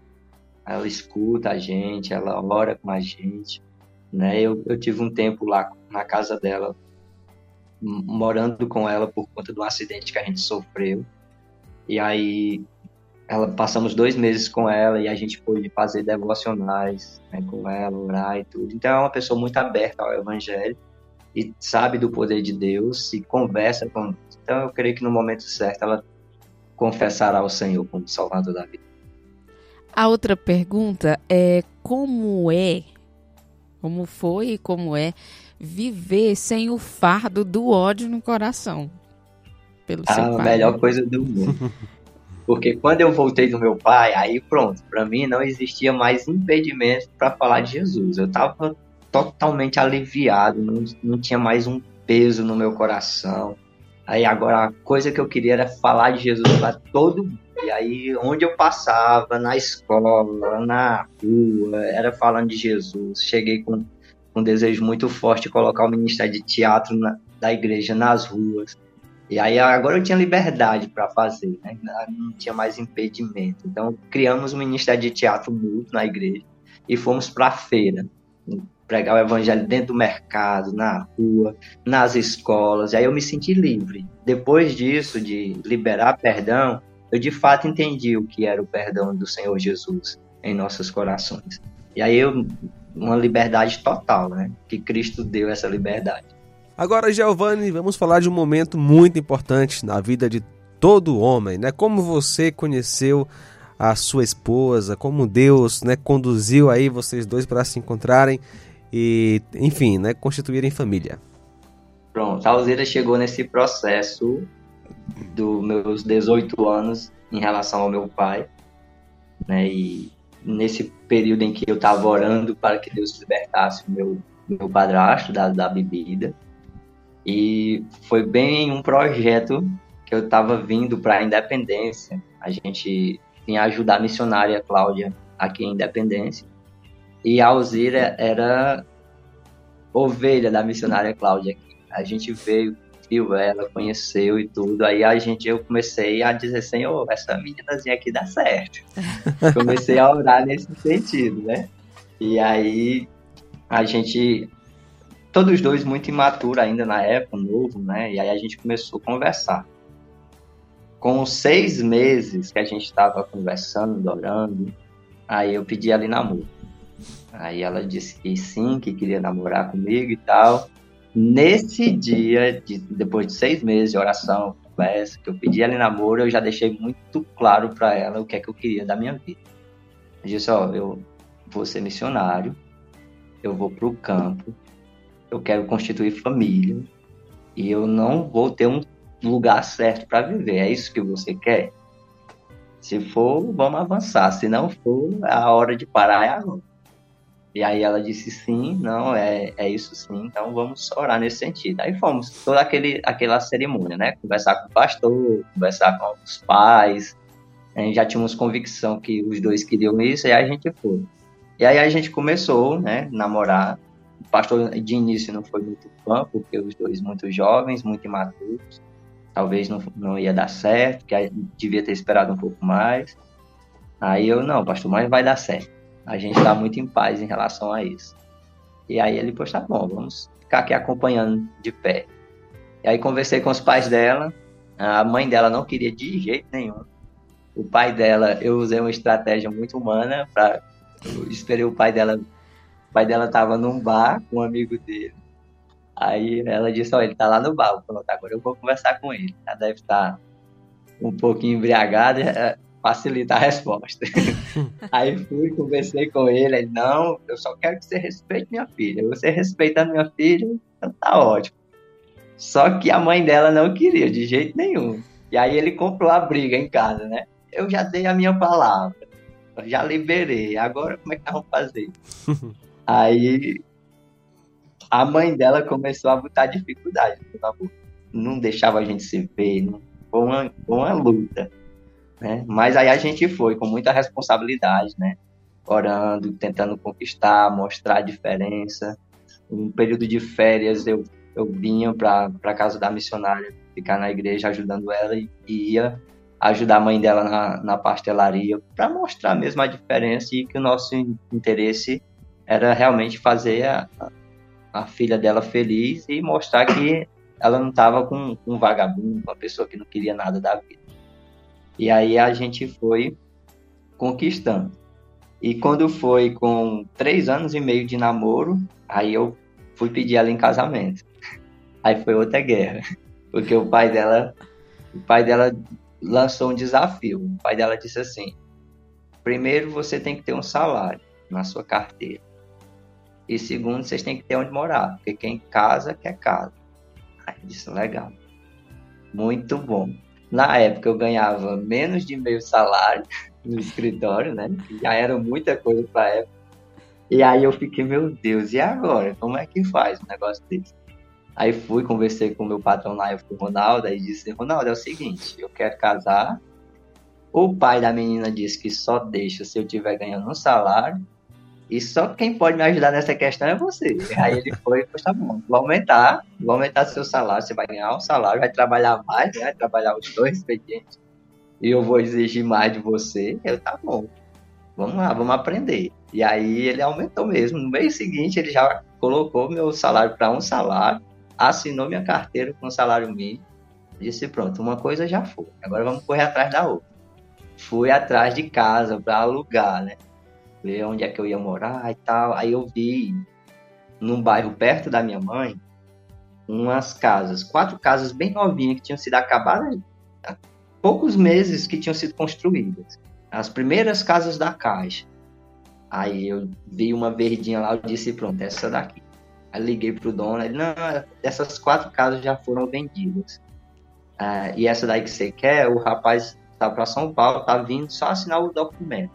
Ela escuta a gente, ela ora com a gente, né? Eu, eu tive um tempo lá na casa dela morando com ela por conta do acidente que a gente sofreu. E aí ela passamos dois meses com ela e a gente pôde fazer devocionais né, com ela, orar e tudo. Então é uma pessoa muito aberta ao evangelho e sabe do poder de Deus e conversa com Então eu creio que no momento certo ela confessará ao Senhor como Salvador da vida. A outra pergunta é como é, como foi e como é viver sem o fardo do ódio no coração. Pelo a seu pai. melhor coisa do mundo. Porque quando eu voltei do meu pai, aí pronto, para mim não existia mais impedimento para falar de Jesus. Eu estava totalmente aliviado, não, não tinha mais um peso no meu coração. Aí agora a coisa que eu queria era falar de Jesus para todo mundo. E aí onde eu passava, na escola, na rua, era falando de Jesus. Cheguei com um desejo muito forte de colocar o ministério de teatro na, da igreja nas ruas. E aí agora eu tinha liberdade para fazer, né? Não tinha mais impedimento. Então criamos um ministério de teatro mútuo na igreja e fomos para a feira pregar o evangelho dentro do mercado, na rua, nas escolas. E aí eu me senti livre. Depois disso, de liberar perdão, eu de fato entendi o que era o perdão do Senhor Jesus em nossos corações. E aí eu uma liberdade total, né? Que Cristo deu essa liberdade. Agora, Giovanni, vamos falar de um momento muito importante na vida de todo homem, né? Como você conheceu a sua esposa, como Deus, né, conduziu aí vocês dois para se encontrarem e, enfim, né, constituírem família. Pronto, a Alzira chegou nesse processo dos meus 18 anos em relação ao meu pai, né, e nesse período em que eu estava orando para que Deus libertasse o meu, meu padrasto da, da bebida, e foi bem um projeto que eu estava vindo para a Independência. A gente tinha ajudar a missionária Cláudia aqui em Independência. E a Alzira era ovelha da missionária Cláudia. A gente veio, viu ela, conheceu e tudo. Aí a gente, eu comecei a dizer, Senhor, essa meninazinha aqui dá certo. comecei a orar nesse sentido, né? E aí a gente, todos dois muito imaturos ainda na época, novo, né? E aí a gente começou a conversar. Com seis meses que a gente estava conversando, orando, aí eu pedi ali namoro. Aí ela disse que sim, que queria namorar comigo e tal. Nesse dia, de, depois de seis meses de oração, conversa, que eu pedi ela em namoro, eu já deixei muito claro para ela o que é que eu queria da minha vida. Eu disse, ó, eu vou ser missionário, eu vou para o campo, eu quero constituir família e eu não vou ter um lugar certo para viver. É isso que você quer? Se for, vamos avançar. Se não for, a hora de parar é agora. E aí ela disse sim, não, é, é isso sim, então vamos orar nesse sentido. Aí fomos, toda aquele, aquela cerimônia, né? Conversar com o pastor, conversar com os pais. A gente já tínhamos convicção que os dois queriam isso, e aí a gente foi. E aí a gente começou, né, namorar. O pastor de início não foi muito fã, porque os dois muito jovens, muito imaturos. Talvez não, não ia dar certo, que devia ter esperado um pouco mais. Aí eu, não, pastor, mas vai dar certo a gente está muito em paz em relação a isso. E aí ele, poxa, tá bom, vamos ficar aqui acompanhando de pé. E aí conversei com os pais dela, a mãe dela não queria de jeito nenhum. O pai dela, eu usei uma estratégia muito humana para esperei o pai dela. O pai dela estava num bar com um amigo dele. Aí ela disse, ó, ele tá lá no bar. Pronto, agora eu vou conversar com ele. Ela deve estar tá um pouquinho embriagada facilita a resposta. Aí fui, conversei com ele, ele, não, eu só quero que você respeite minha filha. Você respeitando minha filha, então tá ótimo. Só que a mãe dela não queria, de jeito nenhum. E aí ele comprou a briga em casa, né? Eu já dei a minha palavra, já liberei, agora como é que nós vamos fazer? aí a mãe dela começou a botar dificuldade, não deixava a gente se ver, foi uma, foi uma luta né? Mas aí a gente foi com muita responsabilidade, né? Orando, tentando conquistar, mostrar a diferença. Um período de férias eu, eu vinha para casa da missionária, ficar na igreja ajudando ela e ia ajudar a mãe dela na, na pastelaria para mostrar mesmo a diferença e que o nosso interesse era realmente fazer a, a filha dela feliz e mostrar que ela não estava com um vagabundo, uma pessoa que não queria nada da vida. E aí a gente foi conquistando. E quando foi com três anos e meio de namoro, aí eu fui pedir ela em casamento. Aí foi outra guerra, porque o pai dela, o pai dela lançou um desafio. O pai dela disse assim: primeiro você tem que ter um salário na sua carteira. E segundo, vocês têm que ter onde morar, porque quem casa quer casa. Aí eu disse: legal, muito bom. Na época eu ganhava menos de meio salário no escritório, né? Já era muita coisa para época. E aí eu fiquei, meu Deus, e agora? Como é que faz um negócio desse? Aí fui, conversei com o meu patrão na época, o Ronaldo, aí disse, Ronaldo, é o seguinte, eu quero casar. O pai da menina disse que só deixa se eu estiver ganhando um salário. E só quem pode me ajudar nessa questão é você. Aí ele foi, pois tá bom, vou aumentar, vou aumentar seu salário, você vai ganhar um salário, vai trabalhar mais, né? vai trabalhar os dois expedientes. E eu vou exigir mais de você. Eu, tá bom, vamos lá, vamos aprender. E aí ele aumentou mesmo. No mês seguinte ele já colocou meu salário para um salário assinou minha carteira com salário mínimo. Disse: pronto, uma coisa já foi. Agora vamos correr atrás da outra. Fui atrás de casa para alugar, né? Ver onde é que eu ia morar e tal. Aí eu vi num bairro perto da minha mãe umas casas, quatro casas bem novinhas que tinham sido acabadas há poucos meses que tinham sido construídas. As primeiras casas da Caixa. Aí eu vi uma verdinha lá, eu disse, pronto, essa daqui. Aí liguei pro dono, ele, não, essas quatro casas já foram vendidas. Ah, e essa daí que você quer, o rapaz tá para São Paulo, tá vindo só assinar o documento.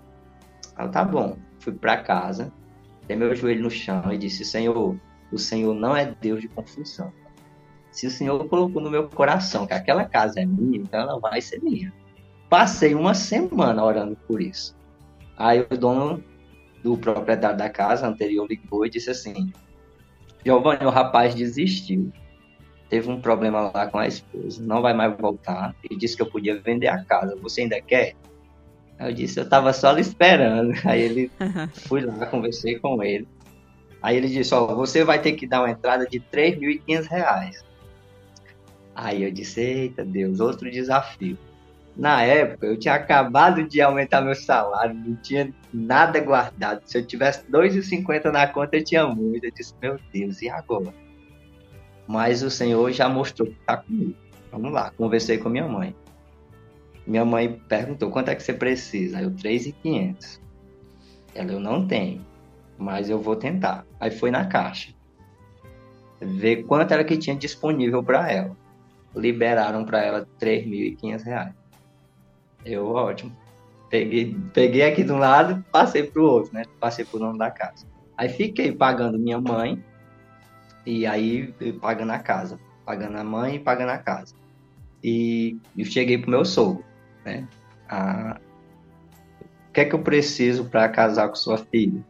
Tá bom, fui para casa, dei meu joelho no chão e disse, Senhor, o Senhor não é Deus de confusão. Se o Senhor colocou no meu coração que aquela casa é minha, então ela vai ser minha. Passei uma semana orando por isso. Aí o dono do proprietário da casa anterior ligou e disse assim: Giovanni, o rapaz desistiu. Teve um problema lá com a esposa, não vai mais voltar. Ele disse que eu podia vender a casa. Você ainda quer? Eu disse, eu estava só ali esperando. Aí ele fui lá, conversei com ele. Aí ele disse, ó, você vai ter que dar uma entrada de 3.500 reais. Aí eu disse, eita Deus, outro desafio. Na época, eu tinha acabado de aumentar meu salário, não tinha nada guardado. Se eu tivesse 2,50 na conta, eu tinha muito. Eu disse, meu Deus, e agora? Mas o Senhor já mostrou que está comigo. Vamos lá, conversei com minha mãe. Minha mãe perguntou, quanto é que você precisa? Eu, 3,500. Ela, eu não tenho, mas eu vou tentar. Aí foi na caixa. Ver quanto era que tinha disponível para ela. Liberaram para ela 3.500 reais. Eu, ótimo. Peguei, peguei aqui de um lado, passei pro outro, né? Passei pro nome da casa. Aí fiquei pagando minha mãe e aí pagando a casa. Pagando a mãe e pagando a casa. E eu cheguei pro meu sogro, né? A... O que é que eu preciso para casar com sua filha?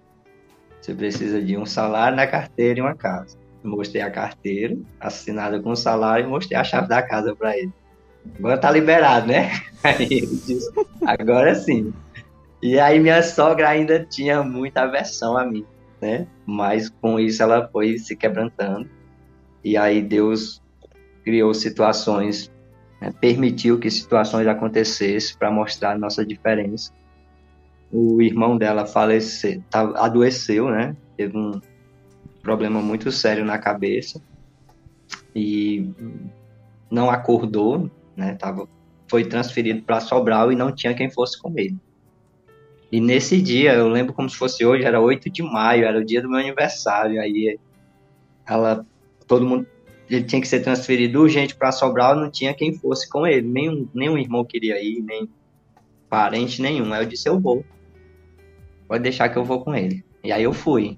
Você precisa de um salário na carteira e uma casa. Eu mostrei a carteira, assinada com o salário, e mostrei a chave da casa para ele agora tá liberado, né? Aí ele disse, agora sim. E aí minha sogra ainda tinha muita aversão a mim, né? Mas com isso ela foi se quebrantando. E aí Deus criou situações, né? permitiu que situações acontecessem para mostrar nossa diferença. O irmão dela faleceu, tá, adoeceu, né? Teve um problema muito sério na cabeça e não acordou, né? Tava, foi transferido para Sobral e não tinha quem fosse com ele. E nesse dia, eu lembro como se fosse hoje, era 8 de maio, era o dia do meu aniversário. Aí ela, todo mundo, ele tinha que ser transferido urgente para Sobral, não tinha quem fosse com ele. Nenhum, nenhum irmão queria ir, nem parente nenhum. Aí eu disse: Eu vou. Pode deixar que eu vou com ele. E aí eu fui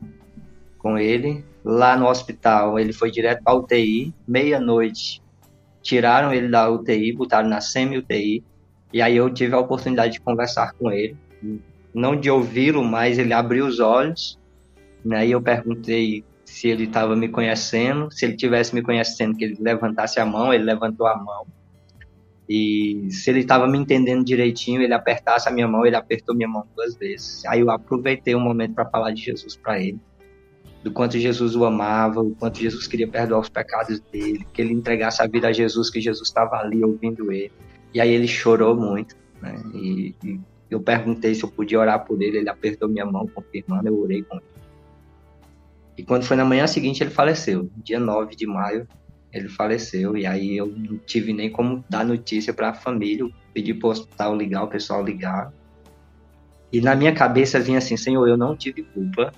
com ele. Lá no hospital, ele foi direto para UTI, meia-noite tiraram ele da UTI, botaram na semi-UTI, e aí eu tive a oportunidade de conversar com ele, não de ouvi-lo, mas ele abriu os olhos, né, e eu perguntei se ele estava me conhecendo, se ele tivesse me conhecendo, que ele levantasse a mão, ele levantou a mão, e se ele estava me entendendo direitinho, ele apertasse a minha mão, ele apertou minha mão duas vezes. Aí eu aproveitei um momento para falar de Jesus para ele do quanto Jesus o amava, o quanto Jesus queria perdoar os pecados dele, que ele entregasse a vida a Jesus, que Jesus estava ali ouvindo ele. E aí ele chorou muito, né? E, e, eu perguntei se eu podia orar por ele, ele apertou minha mão, confirmando, eu orei com ele. E quando foi na manhã seguinte, ele faleceu. Dia 9 de maio, ele faleceu. E aí eu não tive nem como dar notícia para a família, pedi para o hospital ligar, o pessoal ligar. E na minha cabeça vinha assim: Senhor, eu não tive culpa,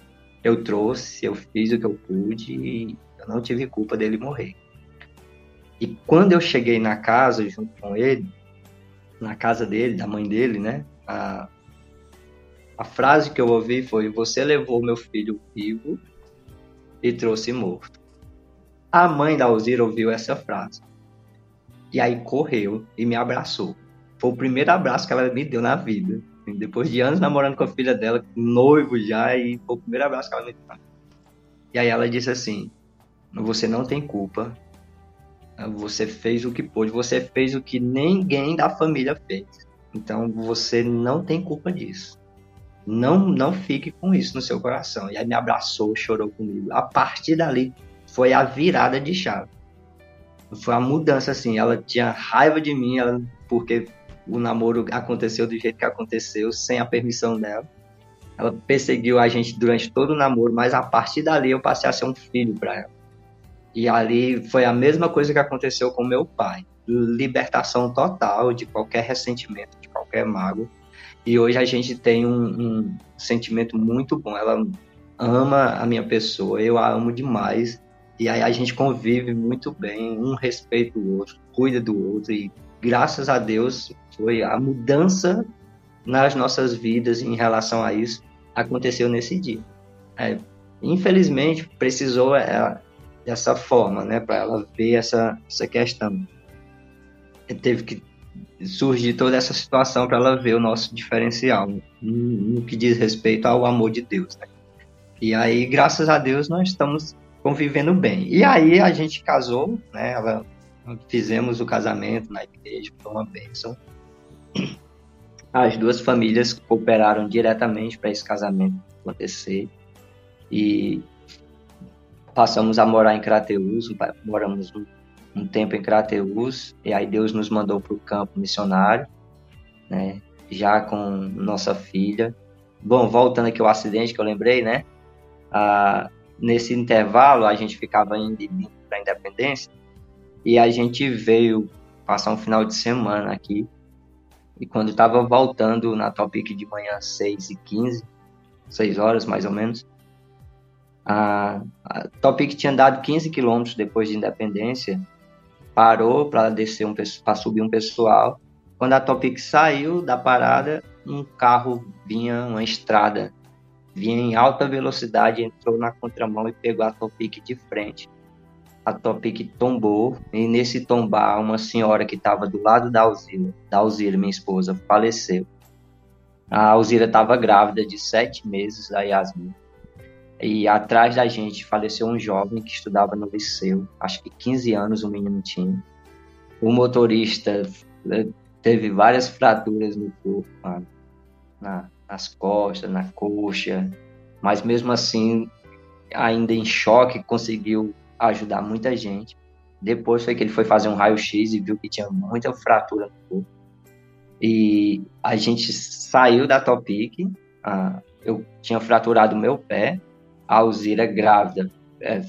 eu trouxe, eu fiz o que eu pude e eu não tive culpa dele morrer. E quando eu cheguei na casa junto com ele, na casa dele, da mãe dele, né? A, a frase que eu ouvi foi: Você levou meu filho vivo e trouxe morto. A mãe da Alzira ouviu essa frase. E aí correu e me abraçou. Foi o primeiro abraço que ela me deu na vida. Depois de anos namorando com a filha dela, noivo já, e foi o primeiro abraço que ela me deu. E aí ela disse assim: Você não tem culpa. Você fez o que pôde. Você fez o que ninguém da família fez. Então você não tem culpa disso. Não, não fique com isso no seu coração. E aí me abraçou, chorou comigo. A partir dali foi a virada de chave. Foi a mudança assim. Ela tinha raiva de mim, ela, porque o namoro aconteceu do jeito que aconteceu, sem a permissão dela. Ela perseguiu a gente durante todo o namoro, mas a partir dali eu passei a ser um filho para ela. E ali foi a mesma coisa que aconteceu com meu pai. Libertação total de qualquer ressentimento, de qualquer mágoa. E hoje a gente tem um, um sentimento muito bom. Ela ama a minha pessoa, eu a amo demais. E aí a gente convive muito bem, um respeita o outro, cuida do outro. E graças a Deus foi a mudança nas nossas vidas em relação a isso aconteceu nesse dia. É, infelizmente precisou é, dessa forma, né, para ela ver essa essa questão. Teve que surgir toda essa situação para ela ver o nosso diferencial no, que diz respeito ao amor de Deus. Né? E aí, graças a Deus, nós estamos convivendo bem. E aí a gente casou, né? Ela, fizemos o casamento na igreja, foi uma bênção. As duas famílias cooperaram diretamente para esse casamento acontecer. E passamos a morar em Crateus, moramos um, tempo em Crateus, e aí Deus nos mandou para o campo missionário, né? Já com nossa filha. Bom, voltando aqui ao acidente que eu lembrei, né? Ah, nesse intervalo, a gente ficava indo para a Independência, e a gente veio passar um final de semana aqui e quando estava voltando na Topic de manhã 6 e 15, 6 horas mais ou menos, a, a Topic tinha dado 15 quilômetros depois de independência, parou para descer um para subir um pessoal. Quando a Topic saiu da parada, um carro vinha uma estrada, vinha em alta velocidade, entrou na contramão e pegou a Topic de frente a Topic tombou e nesse tombar uma senhora que estava do lado da Alzira, da Alzira, minha esposa, faleceu. A Alzira estava grávida de sete meses da Yasmin. E atrás da gente faleceu um jovem que estudava no liceu, acho que 15 anos o menino tinha. O motorista né, teve várias fraturas no corpo, na, nas costas, na coxa, mas mesmo assim, ainda em choque, conseguiu ajudar muita gente. Depois foi que ele foi fazer um raio-x e viu que tinha muita fratura no corpo. E a gente saiu da Topic, ah, eu tinha fraturado meu pé, a Alzira grávida é,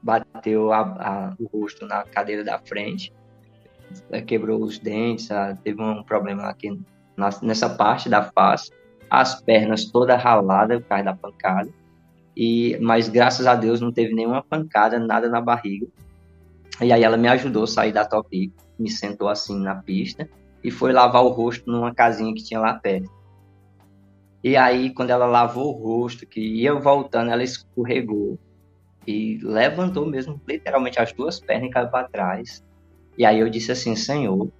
bateu a, a, o rosto na cadeira da frente, é, quebrou os dentes, ah, teve um problema aqui nessa parte da face, as pernas toda ralada por causa da pancada. E, mas graças a Deus não teve nenhuma pancada, nada na barriga. E aí ela me ajudou a sair da Top me sentou assim na pista e foi lavar o rosto numa casinha que tinha lá perto. E aí, quando ela lavou o rosto, que ia voltando, ela escorregou e levantou mesmo, literalmente, as duas pernas e caiu para trás. E aí eu disse assim, Senhor,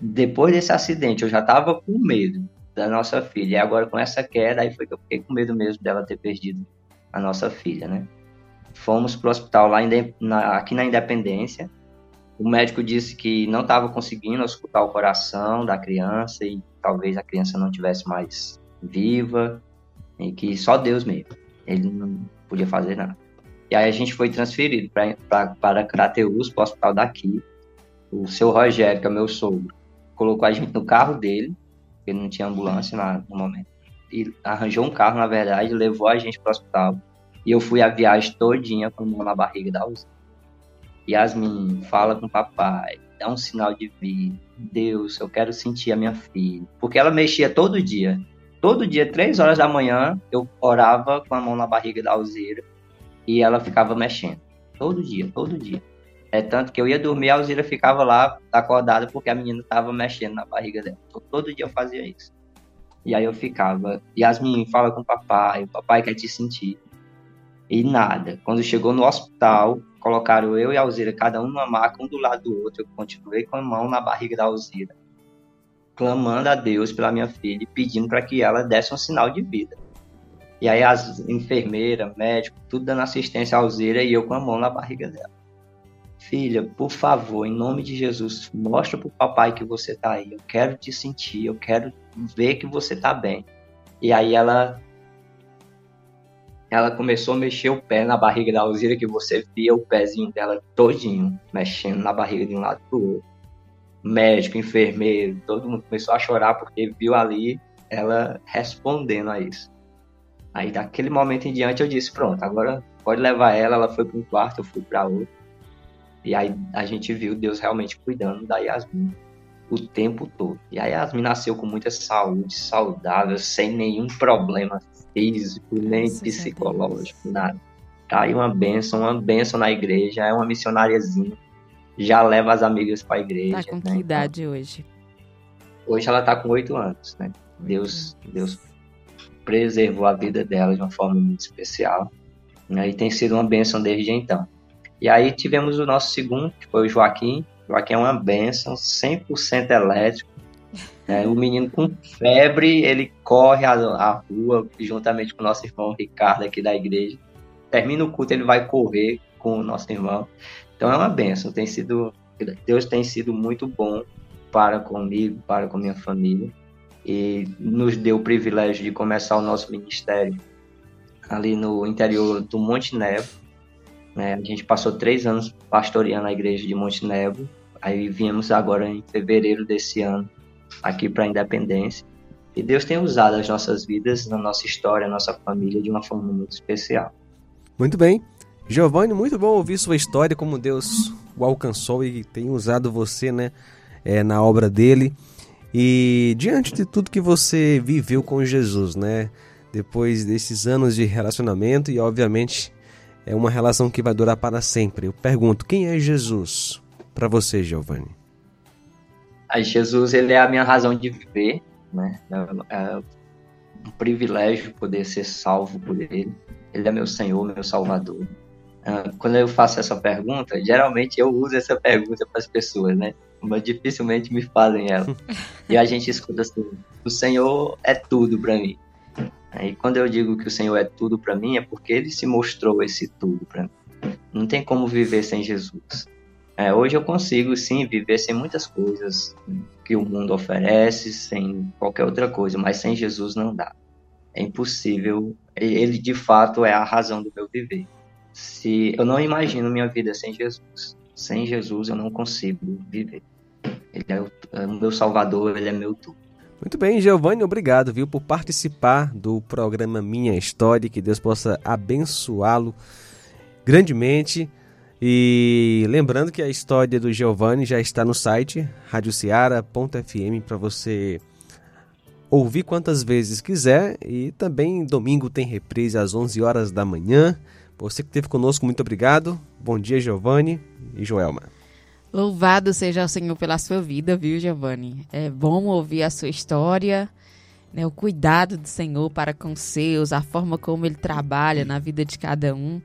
depois desse acidente eu já estava com medo, da nossa filha. E agora com essa queda, aí foi que eu fiquei com medo mesmo dela ter perdido a nossa filha, né? Fomos pro hospital lá em, na, aqui na Independência. O médico disse que não estava conseguindo escutar o coração da criança e talvez a criança não tivesse mais viva e que só Deus mesmo. Ele não podia fazer nada. E aí a gente foi transferido pra, pra, para Crateus, para o hospital daqui. O seu Rogério, que é meu sogro, colocou a gente no carro dele porque não tinha ambulância na, no momento. E arranjou um carro, na verdade, levou a gente para o hospital. E eu fui a viagem todinha com a mão na barriga da Uzi. Yasmin, fala com o papai, dá um sinal de vida. Deus, eu quero sentir a minha filha. Porque ela mexia todo dia. Todo dia, três horas da manhã, eu orava com a mão na barriga da Alzira e ela ficava mexendo. Todo dia, todo dia. É tanto que eu ia dormir, a Alzira ficava lá acordada porque a menina estava mexendo na barriga dela. Então, todo dia eu fazia isso. E aí eu ficava, Yasmin, fala com o papai, o papai quer te sentir. E nada. Quando chegou no hospital, colocaram eu e a Alzira, cada um numa maca, um do lado do outro. Eu continuei com a mão na barriga da Alzira, clamando a Deus pela minha filha e pedindo para que ela desse um sinal de vida. E aí as enfermeiras, médico, tudo dando assistência à Alzira e eu com a mão na barriga dela. Filha, por favor, em nome de Jesus, mostra pro papai que você tá aí. Eu quero te sentir, eu quero ver que você tá bem. E aí ela ela começou a mexer o pé na barriga da Alzira, que você via o pezinho dela todinho, mexendo na barriga de um lado pro outro. Médico, enfermeiro, todo mundo começou a chorar porque viu ali ela respondendo a isso. Aí daquele momento em diante eu disse, pronto, agora pode levar ela, ela foi para um quarto, eu fui para outro. E aí a gente viu Deus realmente cuidando da Yasmin o tempo todo. E a Yasmin nasceu com muita saúde, saudável, sem nenhum problema físico, nem Nossa, psicológico, nada. Tá aí uma benção, uma benção na igreja, é uma missionáriazinha. Já leva as amigas para a igreja. Tá com né? que idade hoje? Hoje ela tá com oito anos, né? Deus, Deus preservou a vida dela de uma forma muito especial. Né? E tem sido uma benção desde então. E aí tivemos o nosso segundo, que foi o Joaquim. O Joaquim é uma benção, 100% elétrico. É, o menino com febre, ele corre a, a, rua juntamente com o nosso irmão Ricardo aqui da igreja. Termina o culto, ele vai correr com o nosso irmão. Então é uma benção. Tem sido, Deus tem sido muito bom para comigo, para com minha família. E nos deu o privilégio de começar o nosso ministério ali no interior do Monte Nevo. Né? A gente passou três anos pastoreando a igreja de Monte Nevo. Aí viemos agora em fevereiro desse ano aqui para a Independência. E Deus tem usado as nossas vidas, na nossa história, na nossa família, de uma forma muito especial. Muito bem. Giovanni, muito bom ouvir sua história, como Deus o alcançou e tem usado você né, é, na obra dele. E diante de tudo que você viveu com Jesus, né? Depois desses anos de relacionamento, e obviamente é uma relação que vai durar para sempre. Eu pergunto, quem é Jesus para você, Giovanni? Jesus ele é a minha razão de viver, né? É, é um privilégio poder ser salvo por ele. Ele é meu Senhor, meu Salvador. Ah, quando eu faço essa pergunta, geralmente eu uso essa pergunta para as pessoas, né? Mas dificilmente me fazem ela. e a gente escuta assim: o Senhor é tudo para mim. E quando eu digo que o Senhor é tudo para mim, é porque Ele se mostrou esse tudo para mim. Não tem como viver sem Jesus. É, hoje eu consigo sim viver sem muitas coisas que o mundo oferece, sem qualquer outra coisa, mas sem Jesus não dá. É impossível. Ele de fato é a razão do meu viver. Se eu não imagino minha vida sem Jesus, sem Jesus eu não consigo viver. Ele é o, é o meu Salvador, ele é meu tudo. Muito bem, Giovanni, obrigado, viu, por participar do programa Minha História, que Deus possa abençoá-lo grandemente e lembrando que a história do Giovanni já está no site radioceara.fm para você ouvir quantas vezes quiser e também domingo tem reprise às 11 horas da manhã. Você que esteve conosco, muito obrigado. Bom dia, Giovanni e Joelma. Louvado seja o Senhor pela sua vida, viu, Giovanni? É bom ouvir a sua história, né, o cuidado do Senhor para com seus, a forma como ele trabalha na vida de cada um.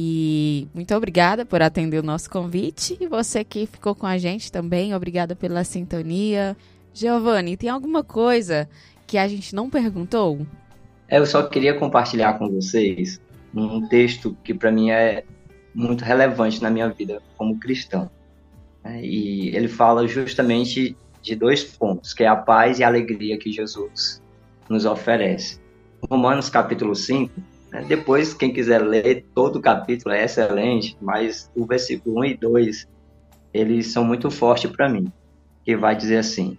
E muito obrigada por atender o nosso convite. E você que ficou com a gente também, obrigada pela sintonia. Giovanni, tem alguma coisa que a gente não perguntou? Eu só queria compartilhar com vocês um texto que para mim é muito relevante na minha vida como cristão. Né? E ele fala justamente de dois pontos, que é a paz e a alegria que Jesus nos oferece. Romanos capítulo 5, né? Depois, quem quiser ler todo o capítulo é excelente, mas o versículo 1 e 2, eles são muito fortes para mim, que vai dizer assim,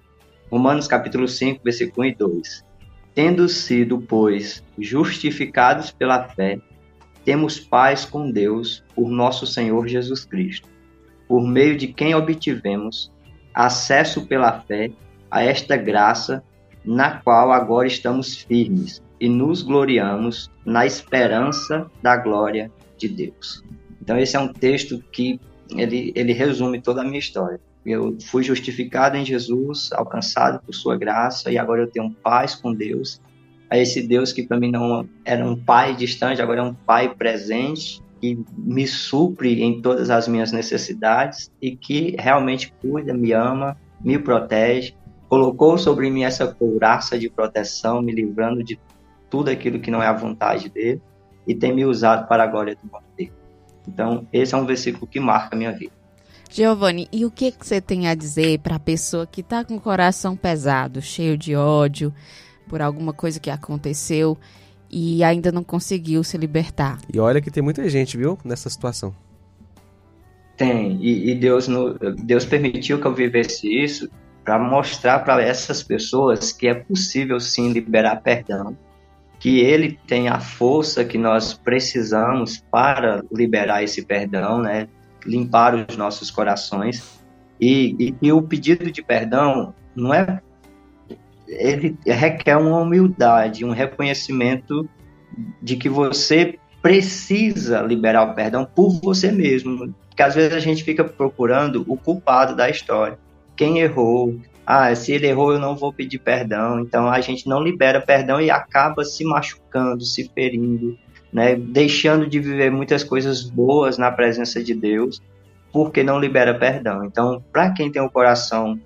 Romanos capítulo 5, versículo 1 e 2, Tendo sido, pois, justificados pela fé, temos paz com Deus por nosso Senhor Jesus Cristo, por meio de quem obtivemos acesso pela fé a esta graça na qual agora estamos firmes e nos gloriamos na esperança da glória de Deus. Então esse é um texto que ele, ele resume toda a minha história. Eu fui justificado em Jesus, alcançado por sua graça e agora eu tenho paz com Deus a esse Deus que para mim não era um pai distante, agora é um pai presente, que me supre em todas as minhas necessidades e que realmente cuida, me ama, me protege, colocou sobre mim essa couraça de proteção, me livrando de tudo aquilo que não é a vontade dele e tem me usado para a glória do nome dele. Então, esse é um versículo que marca a minha vida. Giovanni, e o que, que você tem a dizer para a pessoa que está com o coração pesado, cheio de ódio por alguma coisa que aconteceu e ainda não conseguiu se libertar? E olha que tem muita gente, viu, nessa situação. Tem, e, e Deus, no, Deus permitiu que eu vivesse isso para mostrar para essas pessoas que é possível sim liberar perdão, que Ele tem a força que nós precisamos para liberar esse perdão, né? limpar os nossos corações. E, e, e o pedido de perdão não é. Ele requer uma humildade, um reconhecimento de que você precisa liberar o perdão por você mesmo. Porque às vezes a gente fica procurando o culpado da história. Quem errou? Ah, se ele errou, eu não vou pedir perdão. Então a gente não libera perdão e acaba se machucando, se ferindo, né, deixando de viver muitas coisas boas na presença de Deus, porque não libera perdão. Então, para quem tem o coração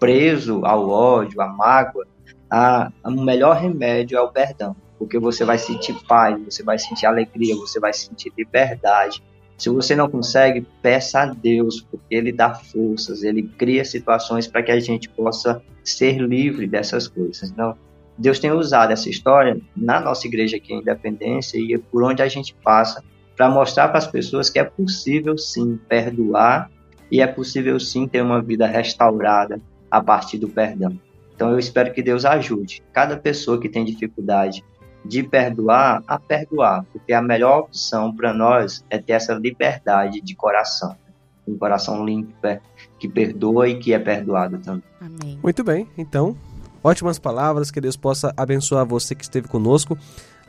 preso ao ódio, à mágoa, a, o melhor remédio é o perdão, porque você vai sentir paz, você vai sentir alegria, você vai sentir liberdade. Se você não consegue, peça a Deus, porque Ele dá forças, Ele cria situações para que a gente possa ser livre dessas coisas. Então, Deus tem usado essa história na nossa igreja aqui em Independência e por onde a gente passa para mostrar para as pessoas que é possível sim perdoar e é possível sim ter uma vida restaurada a partir do perdão. Então eu espero que Deus ajude cada pessoa que tem dificuldade de perdoar a perdoar, porque a melhor opção para nós é ter essa liberdade de coração, um coração limpo que perdoa e que é perdoado também. Amém. Muito bem, então Ótimas palavras, que Deus possa abençoar você que esteve conosco,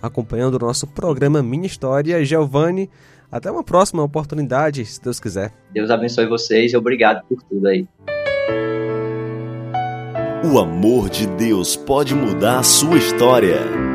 acompanhando o nosso programa Minha História. Giovanni, até uma próxima oportunidade, se Deus quiser. Deus abençoe vocês e obrigado por tudo aí. O amor de Deus pode mudar a sua história.